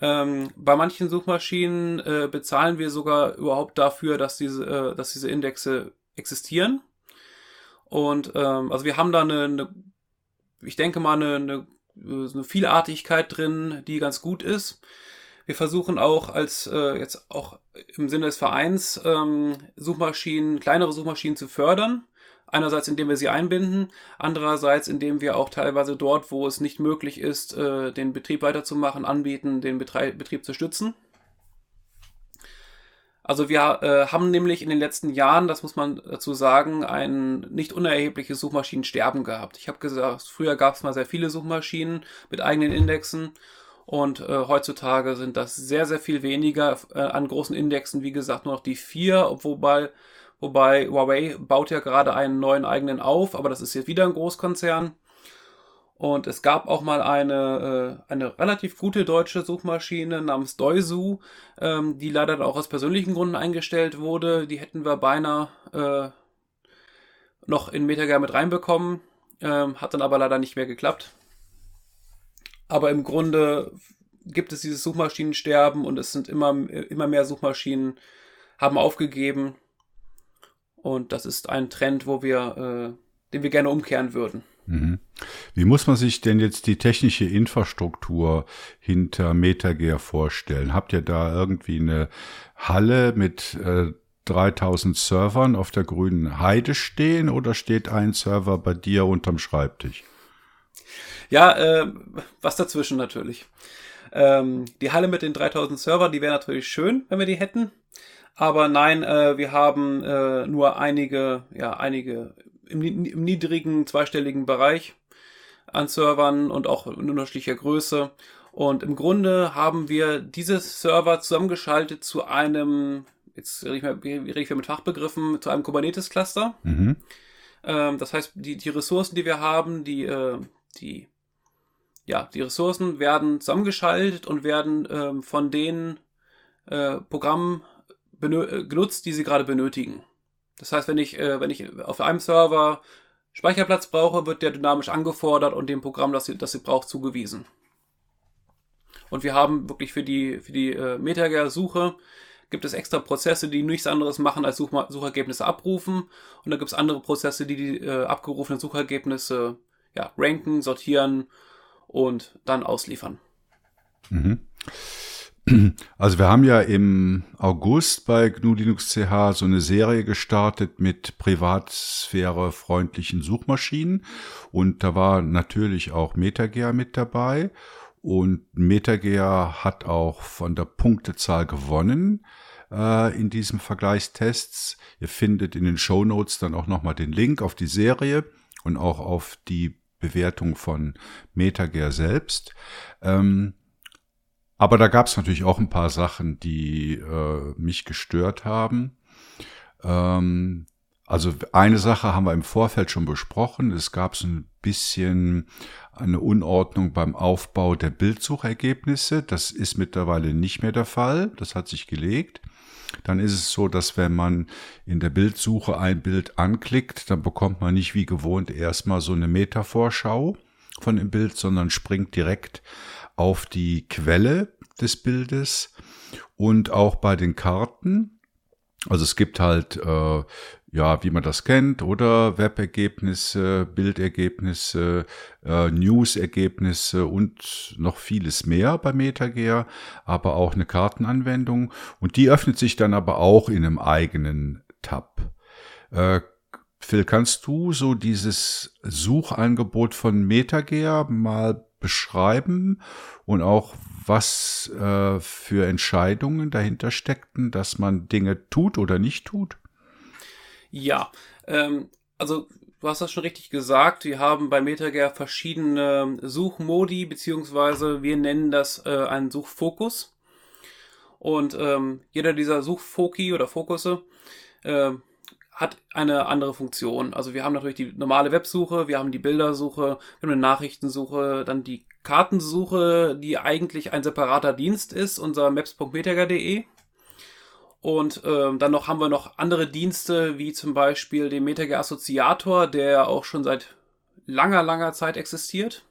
Ähm, bei manchen Suchmaschinen äh, bezahlen wir sogar überhaupt dafür, dass diese, äh, dass diese Indexe existieren. Und ähm, also wir haben da eine, eine ich denke mal, eine, eine, eine Vielartigkeit drin, die ganz gut ist. Wir versuchen auch als äh, jetzt auch im Sinne des Vereins ähm, Suchmaschinen, kleinere Suchmaschinen zu fördern. Einerseits, indem wir sie einbinden, andererseits, indem wir auch teilweise dort, wo es nicht möglich ist, äh, den Betrieb weiterzumachen, anbieten, den Betrieb zu stützen. Also wir äh, haben nämlich in den letzten Jahren, das muss man dazu sagen, ein nicht unerhebliches Suchmaschinensterben gehabt. Ich habe gesagt, früher gab es mal sehr viele Suchmaschinen mit eigenen Indexen Und äh, heutzutage sind das sehr, sehr viel weniger äh, an großen Indexen, wie gesagt, nur noch die vier, wobei, wobei Huawei baut ja gerade einen neuen eigenen auf, aber das ist jetzt wieder ein Großkonzern. Und es gab auch mal eine, äh, eine relativ gute deutsche Suchmaschine namens Deusu, ähm, die leider auch aus persönlichen Gründen eingestellt wurde. Die hätten wir beinahe äh, noch in Metager mit reinbekommen, ähm, hat dann aber leider nicht mehr geklappt. Aber im Grunde gibt es dieses Suchmaschinensterben und es sind immer, immer mehr Suchmaschinen haben aufgegeben. Und das ist ein Trend, wo wir, äh, den wir gerne umkehren würden. Mhm. Wie muss man sich denn jetzt die technische Infrastruktur hinter MetaGear vorstellen? Habt ihr da irgendwie eine Halle mit äh, 3000 Servern auf der grünen Heide stehen oder steht ein Server bei dir unterm Schreibtisch? Ja, äh, was dazwischen natürlich. Ähm, die Halle mit den 3000 Servern, die wäre natürlich schön, wenn wir die hätten. Aber nein, äh, wir haben äh, nur einige, ja, einige im, im niedrigen zweistelligen Bereich an Servern und auch in unterschiedlicher Größe. Und im Grunde haben wir diese Server zusammengeschaltet zu einem, jetzt rede ich mal mit Fachbegriffen, zu einem Kubernetes-Cluster. Mhm. Ähm, das heißt, die, die Ressourcen, die wir haben, die, äh, die, ja, die Ressourcen werden zusammengeschaltet und werden ähm, von den äh, Programmen genutzt, die sie gerade benötigen. Das heißt, wenn ich, äh, wenn ich auf einem Server Speicherplatz brauche, wird der dynamisch angefordert und dem Programm, das sie, das sie braucht, zugewiesen. Und wir haben wirklich für die, für die äh, Metager-Suche gibt es extra Prozesse, die nichts anderes machen, als Such Suchergebnisse abrufen. Und da gibt es andere Prozesse, die die äh, abgerufenen Suchergebnisse ja, ranken, sortieren und dann ausliefern. Mhm. Also wir haben ja im August bei GNU Linux CH so eine Serie gestartet mit privatsphärefreundlichen Suchmaschinen und da war natürlich auch MetaGear mit dabei und MetaGear hat auch von der Punktezahl gewonnen äh, in diesem Vergleichstests. Ihr findet in den Show Notes dann auch nochmal den Link auf die Serie und auch auf die Bewertung von MetaGear selbst. Ähm, aber da gab es natürlich auch ein paar Sachen, die äh, mich gestört haben. Ähm, also eine Sache haben wir im Vorfeld schon besprochen. Es gab so ein bisschen eine Unordnung beim Aufbau der Bildsuchergebnisse. Das ist mittlerweile nicht mehr der Fall. Das hat sich gelegt. Dann ist es so, dass wenn man in der Bildsuche ein Bild anklickt, dann bekommt man nicht wie gewohnt erstmal so eine Metavorschau von dem Bild, sondern springt direkt auf die Quelle des Bildes und auch bei den Karten. Also es gibt halt, äh, ja, wie man das kennt, oder Webergebnisse, Bildergebnisse, äh, News-Ergebnisse und noch vieles mehr bei MetaGear, aber auch eine Kartenanwendung. Und die öffnet sich dann aber auch in einem eigenen Tab. Äh, Phil, kannst du so dieses Suchangebot von MetaGear mal beschreiben und auch was äh, für Entscheidungen dahinter steckten, dass man Dinge tut oder nicht tut? Ja, ähm, also du hast das schon richtig gesagt. Wir haben bei MetaGear verschiedene Suchmodi, beziehungsweise wir nennen das äh, einen Suchfokus. Und ähm, jeder dieser Suchfoki oder Fokusse äh, hat eine andere Funktion. Also wir haben natürlich die normale Websuche, wir haben die Bildersuche, wir haben eine Nachrichtensuche, dann die Kartensuche, die eigentlich ein separater Dienst ist, unser maps.metager.de. Und ähm, dann noch haben wir noch andere Dienste, wie zum Beispiel den Metager Assoziator, der auch schon seit langer, langer Zeit existiert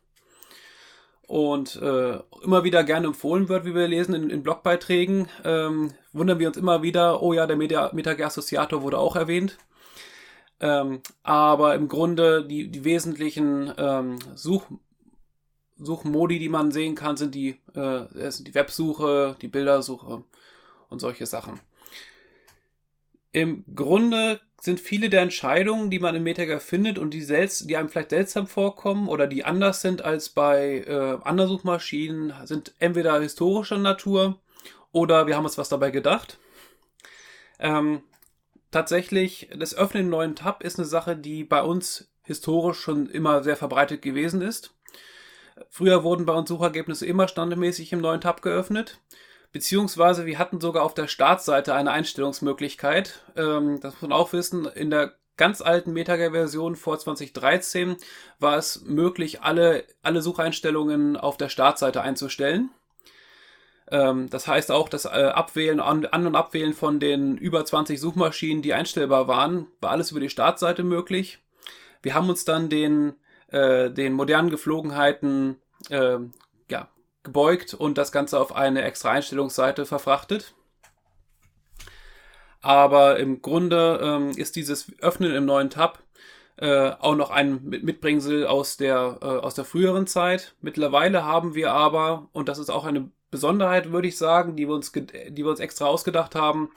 und äh, immer wieder gerne empfohlen wird, wie wir lesen in, in Blogbeiträgen, ähm, wundern wir uns immer wieder, oh ja, der Metager Assoziator wurde auch erwähnt. Ähm, aber im Grunde die, die wesentlichen ähm, Such, Suchmodi, die man sehen kann, sind die, äh, sind die Websuche, die Bildersuche und solche Sachen. Im Grunde sind viele der Entscheidungen, die man in Metager findet und die, selbst, die einem vielleicht seltsam vorkommen oder die anders sind als bei äh, anderen Suchmaschinen, sind entweder historischer Natur oder wir haben uns was dabei gedacht. Ähm, tatsächlich, das Öffnen im neuen Tab ist eine Sache, die bei uns historisch schon immer sehr verbreitet gewesen ist. Früher wurden bei uns Suchergebnisse immer standardmäßig im neuen Tab geöffnet. Beziehungsweise wir hatten sogar auf der Startseite eine Einstellungsmöglichkeit. Ähm, das muss man auch wissen. In der ganz alten Metager-Version vor 2013 war es möglich, alle, alle Sucheinstellungen auf der Startseite einzustellen. Ähm, das heißt auch, das äh, Abwählen, An-, An und Abwählen von den über 20 Suchmaschinen, die einstellbar waren, war alles über die Startseite möglich. Wir haben uns dann den, äh, den modernen Geflogenheiten äh, gebeugt und das Ganze auf eine extra Einstellungsseite verfrachtet. Aber im Grunde ähm, ist dieses Öffnen im neuen Tab äh, auch noch ein Mitbringsel aus der, äh, aus der früheren Zeit. Mittlerweile haben wir aber, und das ist auch eine Besonderheit, würde ich sagen, die wir uns, die wir uns extra ausgedacht haben,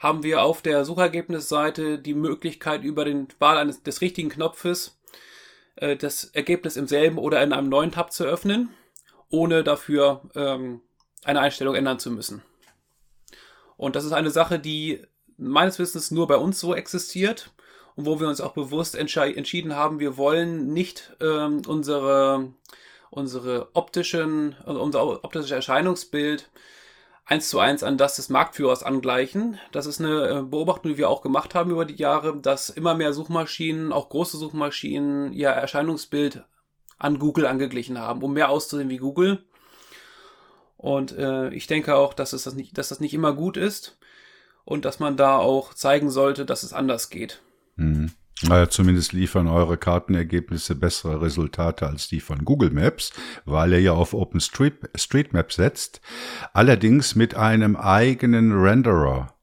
haben wir auf der Suchergebnisseite die Möglichkeit, über den Wahl eines, des richtigen Knopfes äh, das Ergebnis im selben oder in einem neuen Tab zu öffnen, ohne dafür ähm, eine Einstellung ändern zu müssen. Und das ist eine Sache, die meines Wissens nur bei uns so existiert und wo wir uns auch bewusst entschieden haben, wir wollen nicht ähm, unsere, unsere optischen, also unser optisches Erscheinungsbild eins zu eins an das des Marktführers angleichen. Das ist eine äh, Beobachtung, die wir auch gemacht haben über die Jahre, dass immer mehr Suchmaschinen, auch große Suchmaschinen, ihr Erscheinungsbild an Google angeglichen haben, um mehr auszusehen wie Google. Und äh, ich denke auch, dass, es das, nicht, dass das nicht immer gut ist und dass man da auch zeigen sollte, dass es anders geht. Mhm. Naja, zumindest liefern eure Kartenergebnisse bessere Resultate als die von Google Maps, weil er ja auf OpenStreetMap setzt. Allerdings mit einem eigenen Renderer.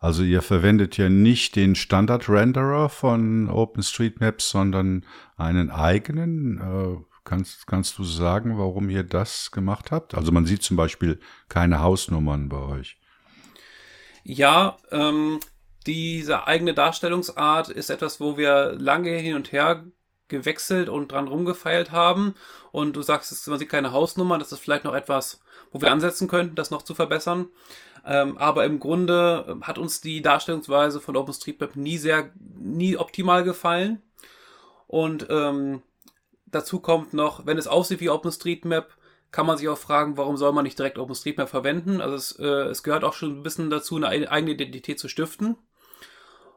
Also ihr verwendet ja nicht den Standard-Renderer von OpenStreetMaps, sondern einen eigenen. Äh, kannst, kannst du sagen, warum ihr das gemacht habt? Also man sieht zum Beispiel keine Hausnummern bei euch. Ja, ähm, diese eigene Darstellungsart ist etwas, wo wir lange hin und her gewechselt und dran rumgefeilt haben. Und du sagst, man sieht keine Hausnummer, das ist vielleicht noch etwas, wo wir ansetzen könnten, das noch zu verbessern. Ähm, aber im Grunde hat uns die Darstellungsweise von OpenStreetMap nie sehr, nie optimal gefallen. Und ähm, dazu kommt noch, wenn es aussieht wie OpenStreetMap, kann man sich auch fragen, warum soll man nicht direkt OpenStreetMap verwenden? Also es, äh, es gehört auch schon ein bisschen dazu, eine eigene Identität zu stiften.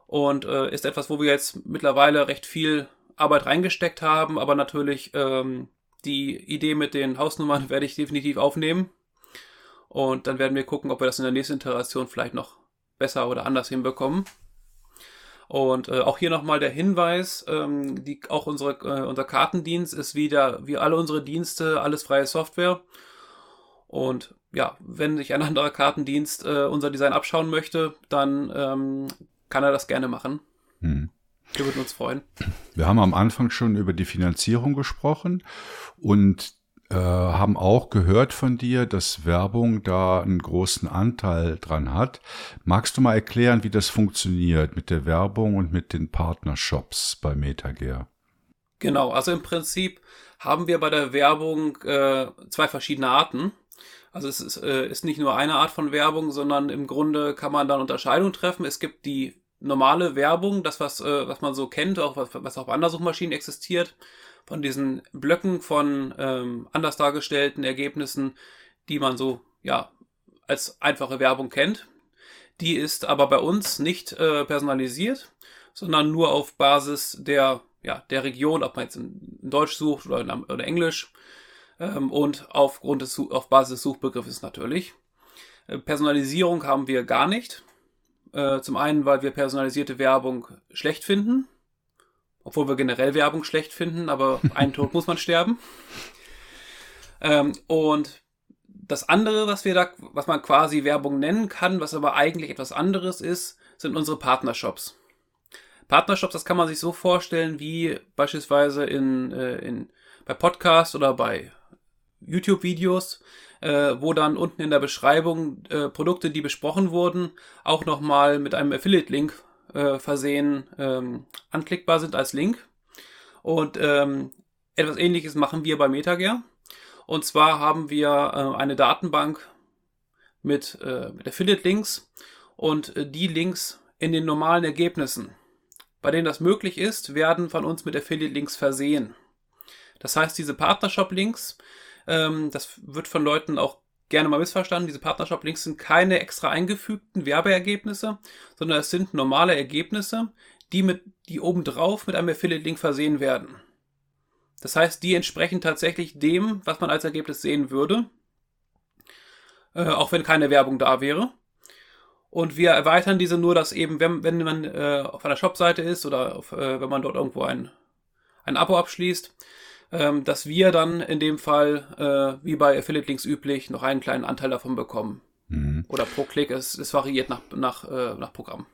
Und äh, ist etwas, wo wir jetzt mittlerweile recht viel Arbeit reingesteckt haben, aber natürlich ähm, die Idee mit den Hausnummern werde ich definitiv aufnehmen. Und dann werden wir gucken, ob wir das in der nächsten Iteration vielleicht noch besser oder anders hinbekommen. Und äh, auch hier nochmal der Hinweis, ähm, die, auch unsere, äh, unser Kartendienst ist wieder, wie alle unsere Dienste, alles freie Software. Und ja, wenn sich ein anderer Kartendienst äh, unser Design abschauen möchte, dann ähm, kann er das gerne machen. Hm. Wir würden uns freuen. Wir haben am Anfang schon über die Finanzierung gesprochen und äh, haben auch gehört von dir, dass Werbung da einen großen Anteil dran hat. Magst du mal erklären, wie das funktioniert mit der Werbung und mit den Partnershops bei Metagear? Genau, also im Prinzip haben wir bei der Werbung äh, zwei verschiedene Arten. Also es ist, äh, ist nicht nur eine Art von Werbung, sondern im Grunde kann man dann Unterscheidung treffen. Es gibt die normale Werbung, das was, äh, was man so kennt, auch was, was auf anderen Suchmaschinen existiert von diesen Blöcken von ähm, anders dargestellten Ergebnissen, die man so ja als einfache Werbung kennt. Die ist aber bei uns nicht äh, personalisiert, sondern nur auf Basis der ja der Region, ob man jetzt in Deutsch sucht oder, in, oder Englisch ähm, und aufgrund des auf Basis des Suchbegriffes natürlich. Äh, Personalisierung haben wir gar nicht. Äh, zum einen, weil wir personalisierte Werbung schlecht finden obwohl wir generell Werbung schlecht finden, aber einen Tod muss man sterben. Ähm, und das andere, was wir da, was man quasi Werbung nennen kann, was aber eigentlich etwas anderes ist, sind unsere Partnershops. Partnershops, das kann man sich so vorstellen, wie beispielsweise in, äh, in bei Podcasts oder bei YouTube-Videos, äh, wo dann unten in der Beschreibung äh, Produkte, die besprochen wurden, auch nochmal mit einem Affiliate-Link äh, versehen ähm, anklickbar sind als Link. Und ähm, etwas ähnliches machen wir bei Metagear. Und zwar haben wir äh, eine Datenbank mit, äh, mit Affiliate-Links und äh, die Links in den normalen Ergebnissen, bei denen das möglich ist, werden von uns mit Affiliate-Links versehen. Das heißt, diese Partnershop-Links, ähm, das wird von Leuten auch gerne mal missverstanden. Diese Partnershop-Links sind keine extra eingefügten Werbeergebnisse, sondern es sind normale Ergebnisse, die mit, die obendrauf mit einem Affiliate-Link versehen werden. Das heißt, die entsprechen tatsächlich dem, was man als Ergebnis sehen würde, äh, auch wenn keine Werbung da wäre. Und wir erweitern diese nur, dass eben, wenn, wenn man äh, auf einer Shopseite ist oder auf, äh, wenn man dort irgendwo ein, ein Abo abschließt, ähm, dass wir dann in dem Fall, äh, wie bei Affiliate Links üblich, noch einen kleinen Anteil davon bekommen. Mhm. Oder pro Klick, es, es variiert nach, nach, äh, nach Programm.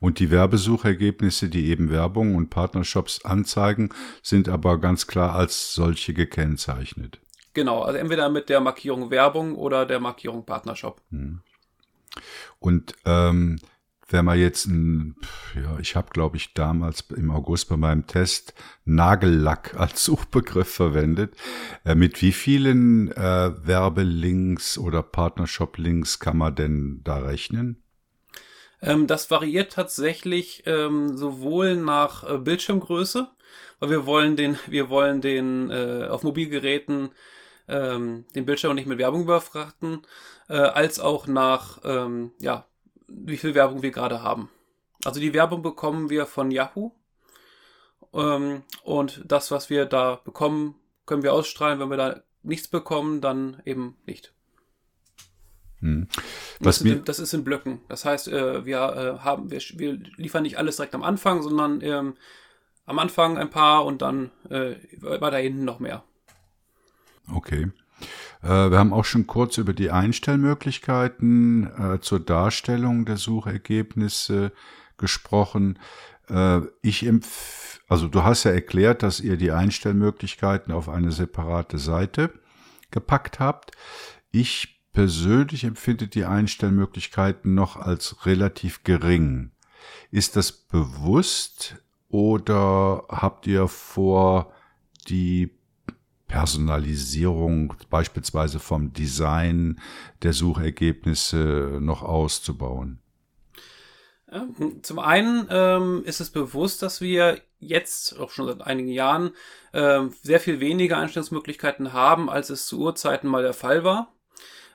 Und die Werbesuchergebnisse, die eben Werbung und Partnershops anzeigen, sind aber ganz klar als solche gekennzeichnet. Genau, also entweder mit der Markierung Werbung oder der Markierung Partnershop. Mhm. Und ähm, wenn man jetzt ein, ja, ich habe glaube ich damals im August bei meinem Test Nagellack als Suchbegriff verwendet. Äh, mit wie vielen äh, Werbelinks oder Partnershop-Links kann man denn da rechnen? Ähm, das variiert tatsächlich ähm, sowohl nach äh, Bildschirmgröße, weil wir wollen den, wir wollen den äh, auf Mobilgeräten ähm, den Bildschirm nicht mit Werbung überfrachten, äh, als auch nach ähm, ja, wie viel Werbung wir gerade haben. Also die Werbung bekommen wir von Yahoo. Ähm, und das, was wir da bekommen, können wir ausstrahlen. Wenn wir da nichts bekommen, dann eben nicht. Hm. Was das, ist, das ist in Blöcken. Das heißt, äh, wir äh, haben, wir, wir, liefern nicht alles direkt am Anfang, sondern ähm, am Anfang ein paar und dann äh, weiter hinten noch mehr. Okay. Äh, wir haben auch schon kurz über die Einstellmöglichkeiten äh, zur Darstellung der Suchergebnisse gesprochen. Äh, ich empf also du hast ja erklärt, dass ihr die Einstellmöglichkeiten auf eine separate Seite gepackt habt. Ich persönlich empfinde die Einstellmöglichkeiten noch als relativ gering. Ist das bewusst oder habt ihr vor, die Personalisierung beispielsweise vom Design der Suchergebnisse noch auszubauen? Ähm, zum einen ähm, ist es bewusst, dass wir jetzt, auch schon seit einigen Jahren, ähm, sehr viel weniger Einstellungsmöglichkeiten haben, als es zu Urzeiten mal der Fall war.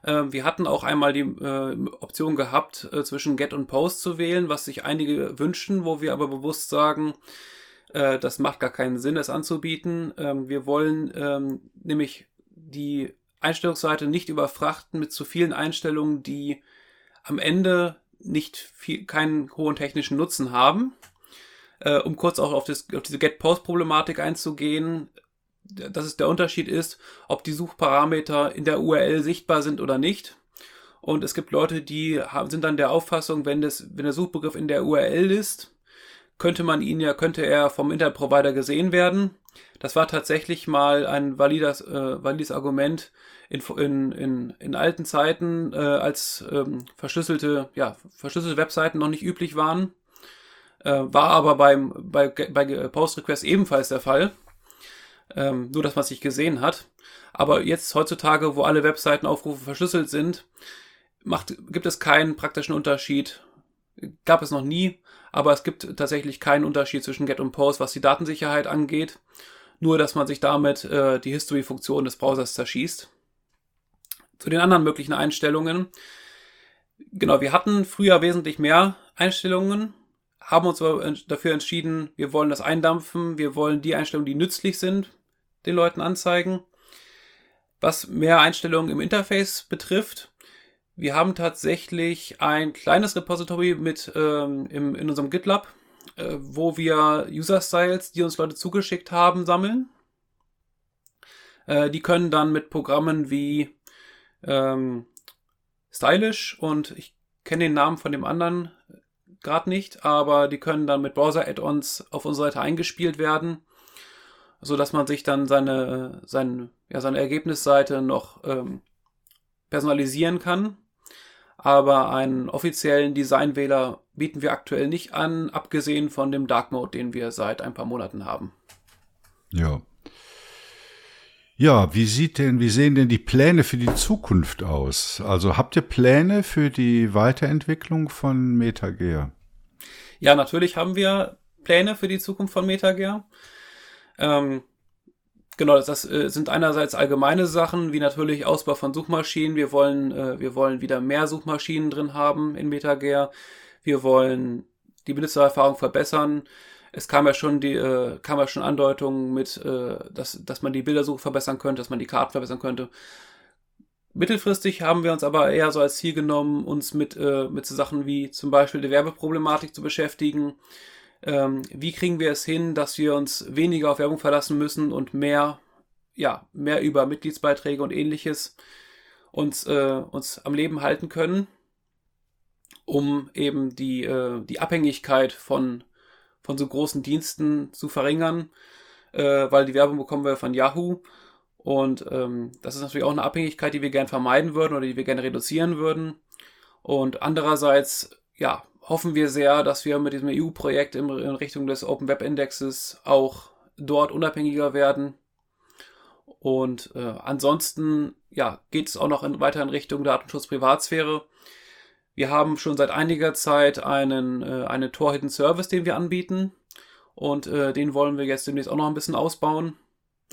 Ähm, wir hatten auch einmal die äh, Option gehabt, äh, zwischen Get und Post zu wählen, was sich einige wünschen, wo wir aber bewusst sagen, äh, das macht gar keinen Sinn, es anzubieten. Ähm, wir wollen ähm, nämlich die Einstellungsseite nicht überfrachten mit zu vielen Einstellungen, die am Ende nicht viel, keinen hohen technischen Nutzen haben. Äh, um kurz auch auf, das, auf diese Get-Post-Problematik einzugehen, dass es der Unterschied ist, ob die Suchparameter in der URL sichtbar sind oder nicht. Und es gibt Leute, die haben, sind dann der Auffassung, wenn, das, wenn der Suchbegriff in der URL ist, könnte man ihn ja, könnte er vom Internetprovider gesehen werden. Das war tatsächlich mal ein valides, äh, valides Argument in, in, in, in alten Zeiten, äh, als ähm, verschlüsselte, ja, verschlüsselte Webseiten noch nicht üblich waren. Äh, war aber beim, bei, bei Post Request ebenfalls der Fall. Ähm, nur, dass man es nicht gesehen hat. Aber jetzt heutzutage, wo alle Webseitenaufrufe verschlüsselt sind, macht, gibt es keinen praktischen Unterschied. Gab es noch nie aber es gibt tatsächlich keinen Unterschied zwischen Get und Post, was die Datensicherheit angeht. Nur, dass man sich damit äh, die History-Funktion des Browsers zerschießt. Zu den anderen möglichen Einstellungen. Genau, wir hatten früher wesentlich mehr Einstellungen, haben uns aber dafür entschieden, wir wollen das eindampfen, wir wollen die Einstellungen, die nützlich sind, den Leuten anzeigen. Was mehr Einstellungen im Interface betrifft, wir haben tatsächlich ein kleines Repository mit ähm, im, in unserem GitLab, äh, wo wir User-Styles, die uns Leute zugeschickt haben, sammeln. Äh, die können dann mit Programmen wie ähm, Stylish und ich kenne den Namen von dem anderen gerade nicht, aber die können dann mit Browser-Add-ons auf unsere Seite eingespielt werden, so dass man sich dann seine, seine, ja, seine Ergebnisseite noch ähm, personalisieren kann aber einen offiziellen Designwähler bieten wir aktuell nicht an, abgesehen von dem Dark Mode, den wir seit ein paar Monaten haben. Ja. Ja, wie sieht denn, wie sehen denn die Pläne für die Zukunft aus? Also habt ihr Pläne für die Weiterentwicklung von MetaGear? Ja, natürlich haben wir Pläne für die Zukunft von MetaGear. Ähm, Genau, das, äh, sind einerseits allgemeine Sachen, wie natürlich Ausbau von Suchmaschinen. Wir wollen, äh, wir wollen wieder mehr Suchmaschinen drin haben in MetaGear. Wir wollen die Benutzererfahrung verbessern. Es kam ja schon die, äh, kam ja schon Andeutungen mit, äh, dass, dass man die Bildersuche verbessern könnte, dass man die Karten verbessern könnte. Mittelfristig haben wir uns aber eher so als Ziel genommen, uns mit, äh, mit so Sachen wie zum Beispiel der Werbeproblematik zu beschäftigen ähm, wie kriegen wir es hin, dass wir uns weniger auf Werbung verlassen müssen und mehr, ja, mehr über Mitgliedsbeiträge und ähnliches uns, äh, uns am Leben halten können, um eben die, äh, die Abhängigkeit von, von so großen Diensten zu verringern, äh, weil die Werbung bekommen wir von Yahoo. Und ähm, das ist natürlich auch eine Abhängigkeit, die wir gern vermeiden würden oder die wir gerne reduzieren würden. Und andererseits, ja, hoffen wir sehr, dass wir mit diesem EU-Projekt in Richtung des Open Web Indexes auch dort unabhängiger werden. Und äh, ansonsten ja, geht es auch noch in, weiter in Richtung Datenschutz Privatsphäre. Wir haben schon seit einiger Zeit einen, äh, einen Tor-Hidden Service, den wir anbieten. Und äh, den wollen wir jetzt demnächst auch noch ein bisschen ausbauen.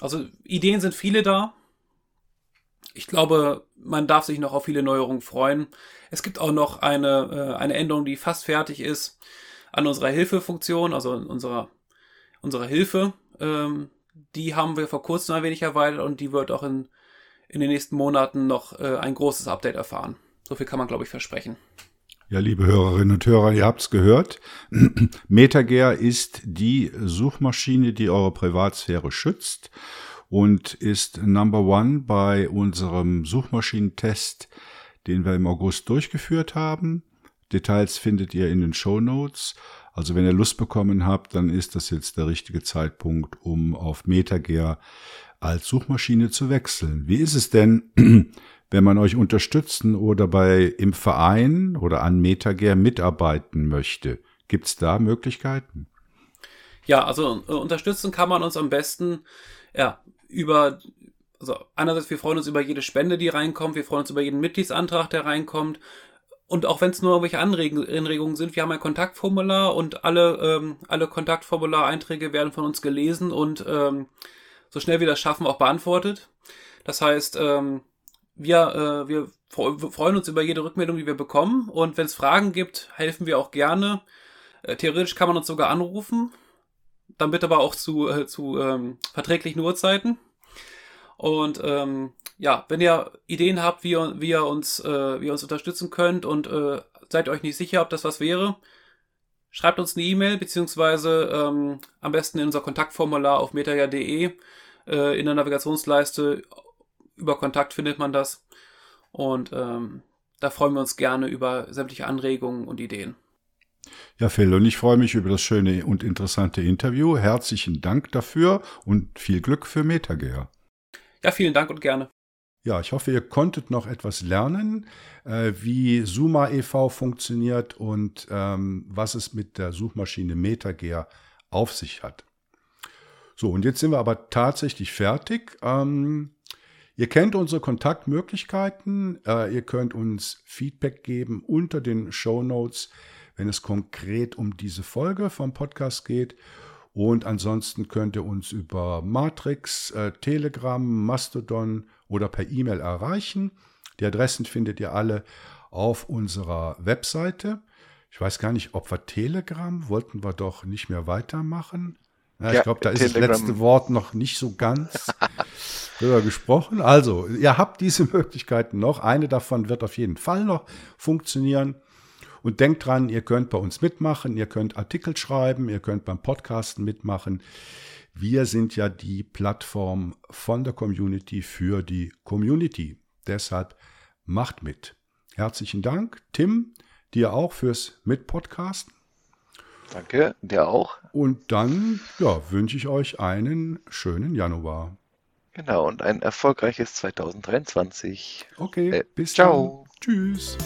Also Ideen sind viele da. Ich glaube, man darf sich noch auf viele Neuerungen freuen. Es gibt auch noch eine, äh, eine Änderung, die fast fertig ist an unserer Hilfefunktion, also unserer, unserer Hilfe. Ähm, die haben wir vor kurzem ein wenig erweitert und die wird auch in, in den nächsten Monaten noch äh, ein großes Update erfahren. So viel kann man, glaube ich, versprechen. Ja, liebe Hörerinnen und Hörer, ihr habt's gehört. MetaGear ist die Suchmaschine, die eure Privatsphäre schützt und ist Number One bei unserem Suchmaschinentest, den wir im August durchgeführt haben. Details findet ihr in den Show Notes. Also wenn ihr Lust bekommen habt, dann ist das jetzt der richtige Zeitpunkt, um auf MetaGear als Suchmaschine zu wechseln. Wie ist es denn, wenn man euch unterstützen oder bei im Verein oder an MetaGear mitarbeiten möchte? Gibt es da Möglichkeiten? Ja, also äh, unterstützen kann man uns am besten ja, über, also einerseits, wir freuen uns über jede Spende, die reinkommt, wir freuen uns über jeden Mitgliedsantrag, der reinkommt. Und auch wenn es nur irgendwelche Anregungen sind, wir haben ein Kontaktformular und alle, ähm, alle Kontaktformulareinträge werden von uns gelesen und ähm, so schnell wir das schaffen auch beantwortet. Das heißt, ähm, wir, äh, wir freuen uns über jede Rückmeldung, die wir bekommen. Und wenn es Fragen gibt, helfen wir auch gerne. Äh, theoretisch kann man uns sogar anrufen dann bitte aber auch zu, äh, zu ähm, verträglichen Uhrzeiten. Und ähm, ja, wenn ihr Ideen habt, wie ihr, wie ihr, uns, äh, wie ihr uns unterstützen könnt und äh, seid euch nicht sicher, ob das was wäre, schreibt uns eine E-Mail, beziehungsweise ähm, am besten in unser Kontaktformular auf metaja.de. Äh, in der Navigationsleiste über Kontakt findet man das. Und ähm, da freuen wir uns gerne über sämtliche Anregungen und Ideen. Ja, Phil, und ich freue mich über das schöne und interessante Interview. Herzlichen Dank dafür und viel Glück für MetaGear. Ja, vielen Dank und gerne. Ja, ich hoffe, ihr konntet noch etwas lernen, äh, wie Suma e.V. funktioniert und ähm, was es mit der Suchmaschine MetaGear auf sich hat. So, und jetzt sind wir aber tatsächlich fertig. Ähm, ihr kennt unsere Kontaktmöglichkeiten. Äh, ihr könnt uns Feedback geben unter den Show Notes wenn es konkret um diese Folge vom Podcast geht. Und ansonsten könnt ihr uns über Matrix, äh, Telegram, Mastodon oder per E-Mail erreichen. Die Adressen findet ihr alle auf unserer Webseite. Ich weiß gar nicht, ob wir Telegram wollten wir doch nicht mehr weitermachen. Ja, ja, ich glaube, da ist Telegram. das letzte Wort noch nicht so ganz drüber gesprochen. Also, ihr habt diese Möglichkeiten noch. Eine davon wird auf jeden Fall noch funktionieren. Und denkt dran, ihr könnt bei uns mitmachen, ihr könnt Artikel schreiben, ihr könnt beim Podcasten mitmachen. Wir sind ja die Plattform von der Community für die Community. Deshalb macht mit. Herzlichen Dank, Tim, dir auch fürs Mitpodcasten. Danke, dir auch. Und dann ja, wünsche ich euch einen schönen Januar. Genau, und ein erfolgreiches 2023. Okay, äh, bis ciao. Dann. Tschüss.